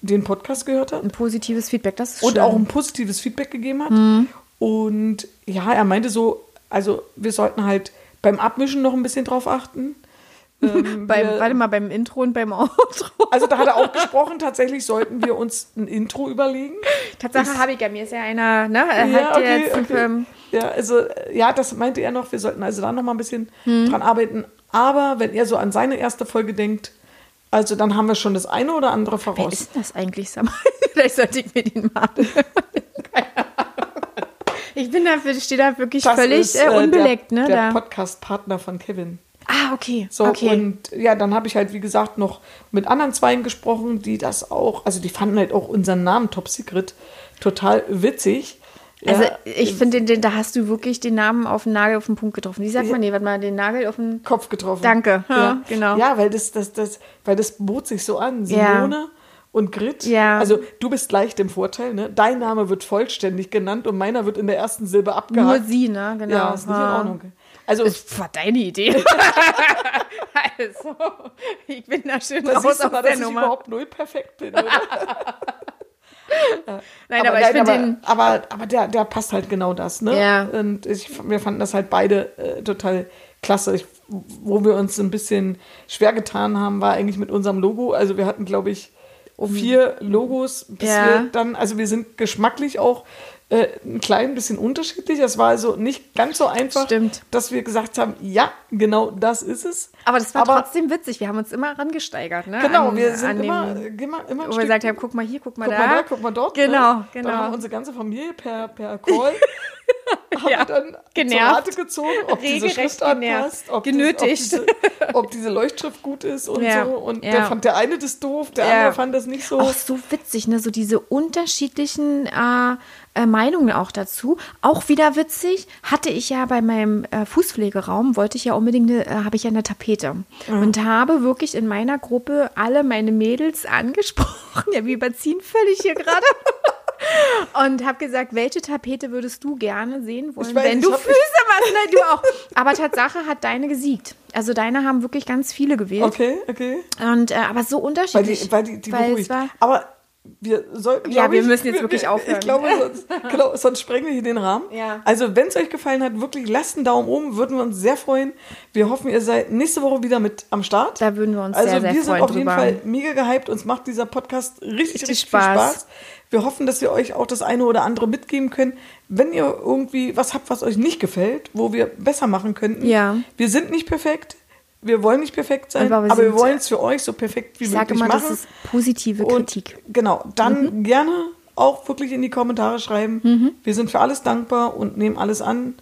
den Podcast gehört hat Ein positives Feedback, das ist und schön. auch ein positives Feedback gegeben hat. Und ja, er meinte so, also wir sollten halt beim Abmischen noch ein bisschen drauf achten. Ähm, beim, wir, warte mal, beim Intro und beim Outro. Also da hat er auch gesprochen, tatsächlich sollten wir uns ein Intro überlegen. Tatsache habe ich ja, mir ist ja einer, ne? Er ja, hat okay, jetzt, okay. Ähm, ja, also ja, das meinte er noch, wir sollten also da noch mal ein bisschen hm. dran arbeiten. Aber wenn er so an seine erste Folge denkt, also dann haben wir schon das eine oder andere voraus. Wer ist das eigentlich, Samuel? Vielleicht sollte ich mir den mal Ich bin dafür, stehe da wirklich das völlig ist, äh, unbeleckt, der, ne? Der Podcast-Partner von Kevin. Ah, okay. So, okay. und ja, dann habe ich halt, wie gesagt, noch mit anderen Zweien gesprochen, die das auch, also die fanden halt auch unseren Namen Top Secret total witzig. Also ich finde, den, da hast du wirklich den Namen auf den Nagel auf den Punkt getroffen. Wie sagt man, nee, warte mal, den Nagel auf den Kopf getroffen. Danke, ja, ja genau. Ja, weil das, das, das, weil das bot sich so an. Simone ja. und Grit. Ja. Also du bist leicht im Vorteil, ne? Dein Name wird vollständig genannt und meiner wird in der ersten Silbe abgehakt. Nur sie, ne? Genau. Ja, ist nicht in Ordnung. Also, das war deine Idee. also, ich bin da schön raus aus mal, der dass Nummer. ich überhaupt null perfekt bin, oder? Nein, aber, aber ich finde den. Aber, aber der, der passt halt genau das, ne? Ja. Und ich, wir fanden das halt beide äh, total klasse. Ich, wo wir uns ein bisschen schwer getan haben, war eigentlich mit unserem Logo. Also wir hatten, glaube ich, vier Logos, bis ja. wir dann, also wir sind geschmacklich auch äh, ein klein bisschen unterschiedlich. Es war also nicht ganz so einfach, Stimmt. dass wir gesagt haben, ja, genau das ist es. Aber das war Aber, trotzdem witzig. Wir haben uns immer rangesteigert. Ne? Genau, an, wir sind immer, dem, immer, immer Wo wir gesagt haben, guck mal hier, guck mal guck da. Mal da guck mal dort. Genau, ne? genau. Dann haben unsere ganze Familie per, per Call haben ja, dann genervt. zur Rate gezogen, ob diese Schriftart passt, ob, Genötigt. Das, ob, diese, ob, diese, Leuchtschrift gut ist und ja. so. Und ja. der fand der eine das doof, der andere fand das nicht so. Auch so witzig, ne? So diese unterschiedlichen äh, äh, Meinungen auch dazu. Auch wieder witzig, hatte ich ja bei meinem äh, Fußpflegeraum, wollte ich ja unbedingt, äh, habe ich ja eine Tapete. Mhm. Und habe wirklich in meiner Gruppe alle meine Mädels angesprochen. Ja, wir überziehen völlig hier gerade. und habe gesagt, welche Tapete würdest du gerne sehen wollen, weiß, wenn du Füße machst? Nein, du auch. Aber Tatsache hat deine gesiegt. Also deine haben wirklich ganz viele gewählt. Okay, okay. Und äh, aber so unterschiedlich. Weil die, weil die, die weil es war, aber wir sollten, ja, wir ich, müssen jetzt wir, wirklich aufhören. Ich glaube, sonst, genau, sonst sprengen wir hier den Rahmen. Ja. Also, wenn es euch gefallen hat, wirklich lasst einen Daumen oben, würden wir uns sehr freuen. Wir hoffen, ihr seid nächste Woche wieder mit am Start. Da würden wir uns also, sehr, sehr freuen. Also, wir sind auf jeden. Fall mega gehypt. Uns macht dieser Podcast richtig, richtig, richtig Spaß. viel Spaß. Wir hoffen, dass wir euch auch das eine oder andere mitgeben können. Wenn ihr irgendwie was habt, was euch nicht gefällt, wo wir besser machen könnten. Ja. Wir sind nicht perfekt wir wollen nicht perfekt sein, aber wir, aber wir wollen es für euch so perfekt wie ich möglich immer, machen. Das ist positive Kritik. Und genau, dann mhm. gerne auch wirklich in die Kommentare schreiben. Mhm. Wir sind für alles dankbar und nehmen alles an,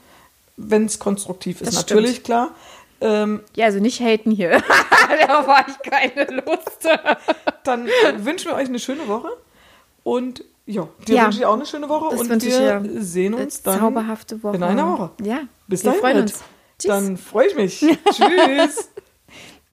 wenn es konstruktiv ist. Das Natürlich, stimmt. klar. Ähm, ja, also nicht haten hier. Darauf habe ich keine Lust. dann wünschen wir euch eine schöne Woche und ja, dir Ja. wünsche ich auch eine schöne Woche Das und wünsche ich wir dir. sehen uns dann Zauberhafte Woche. in einer Woche. Ja, Bis wir dahin. freuen uns. Tschüss. Dann freue ich mich. Tschüss.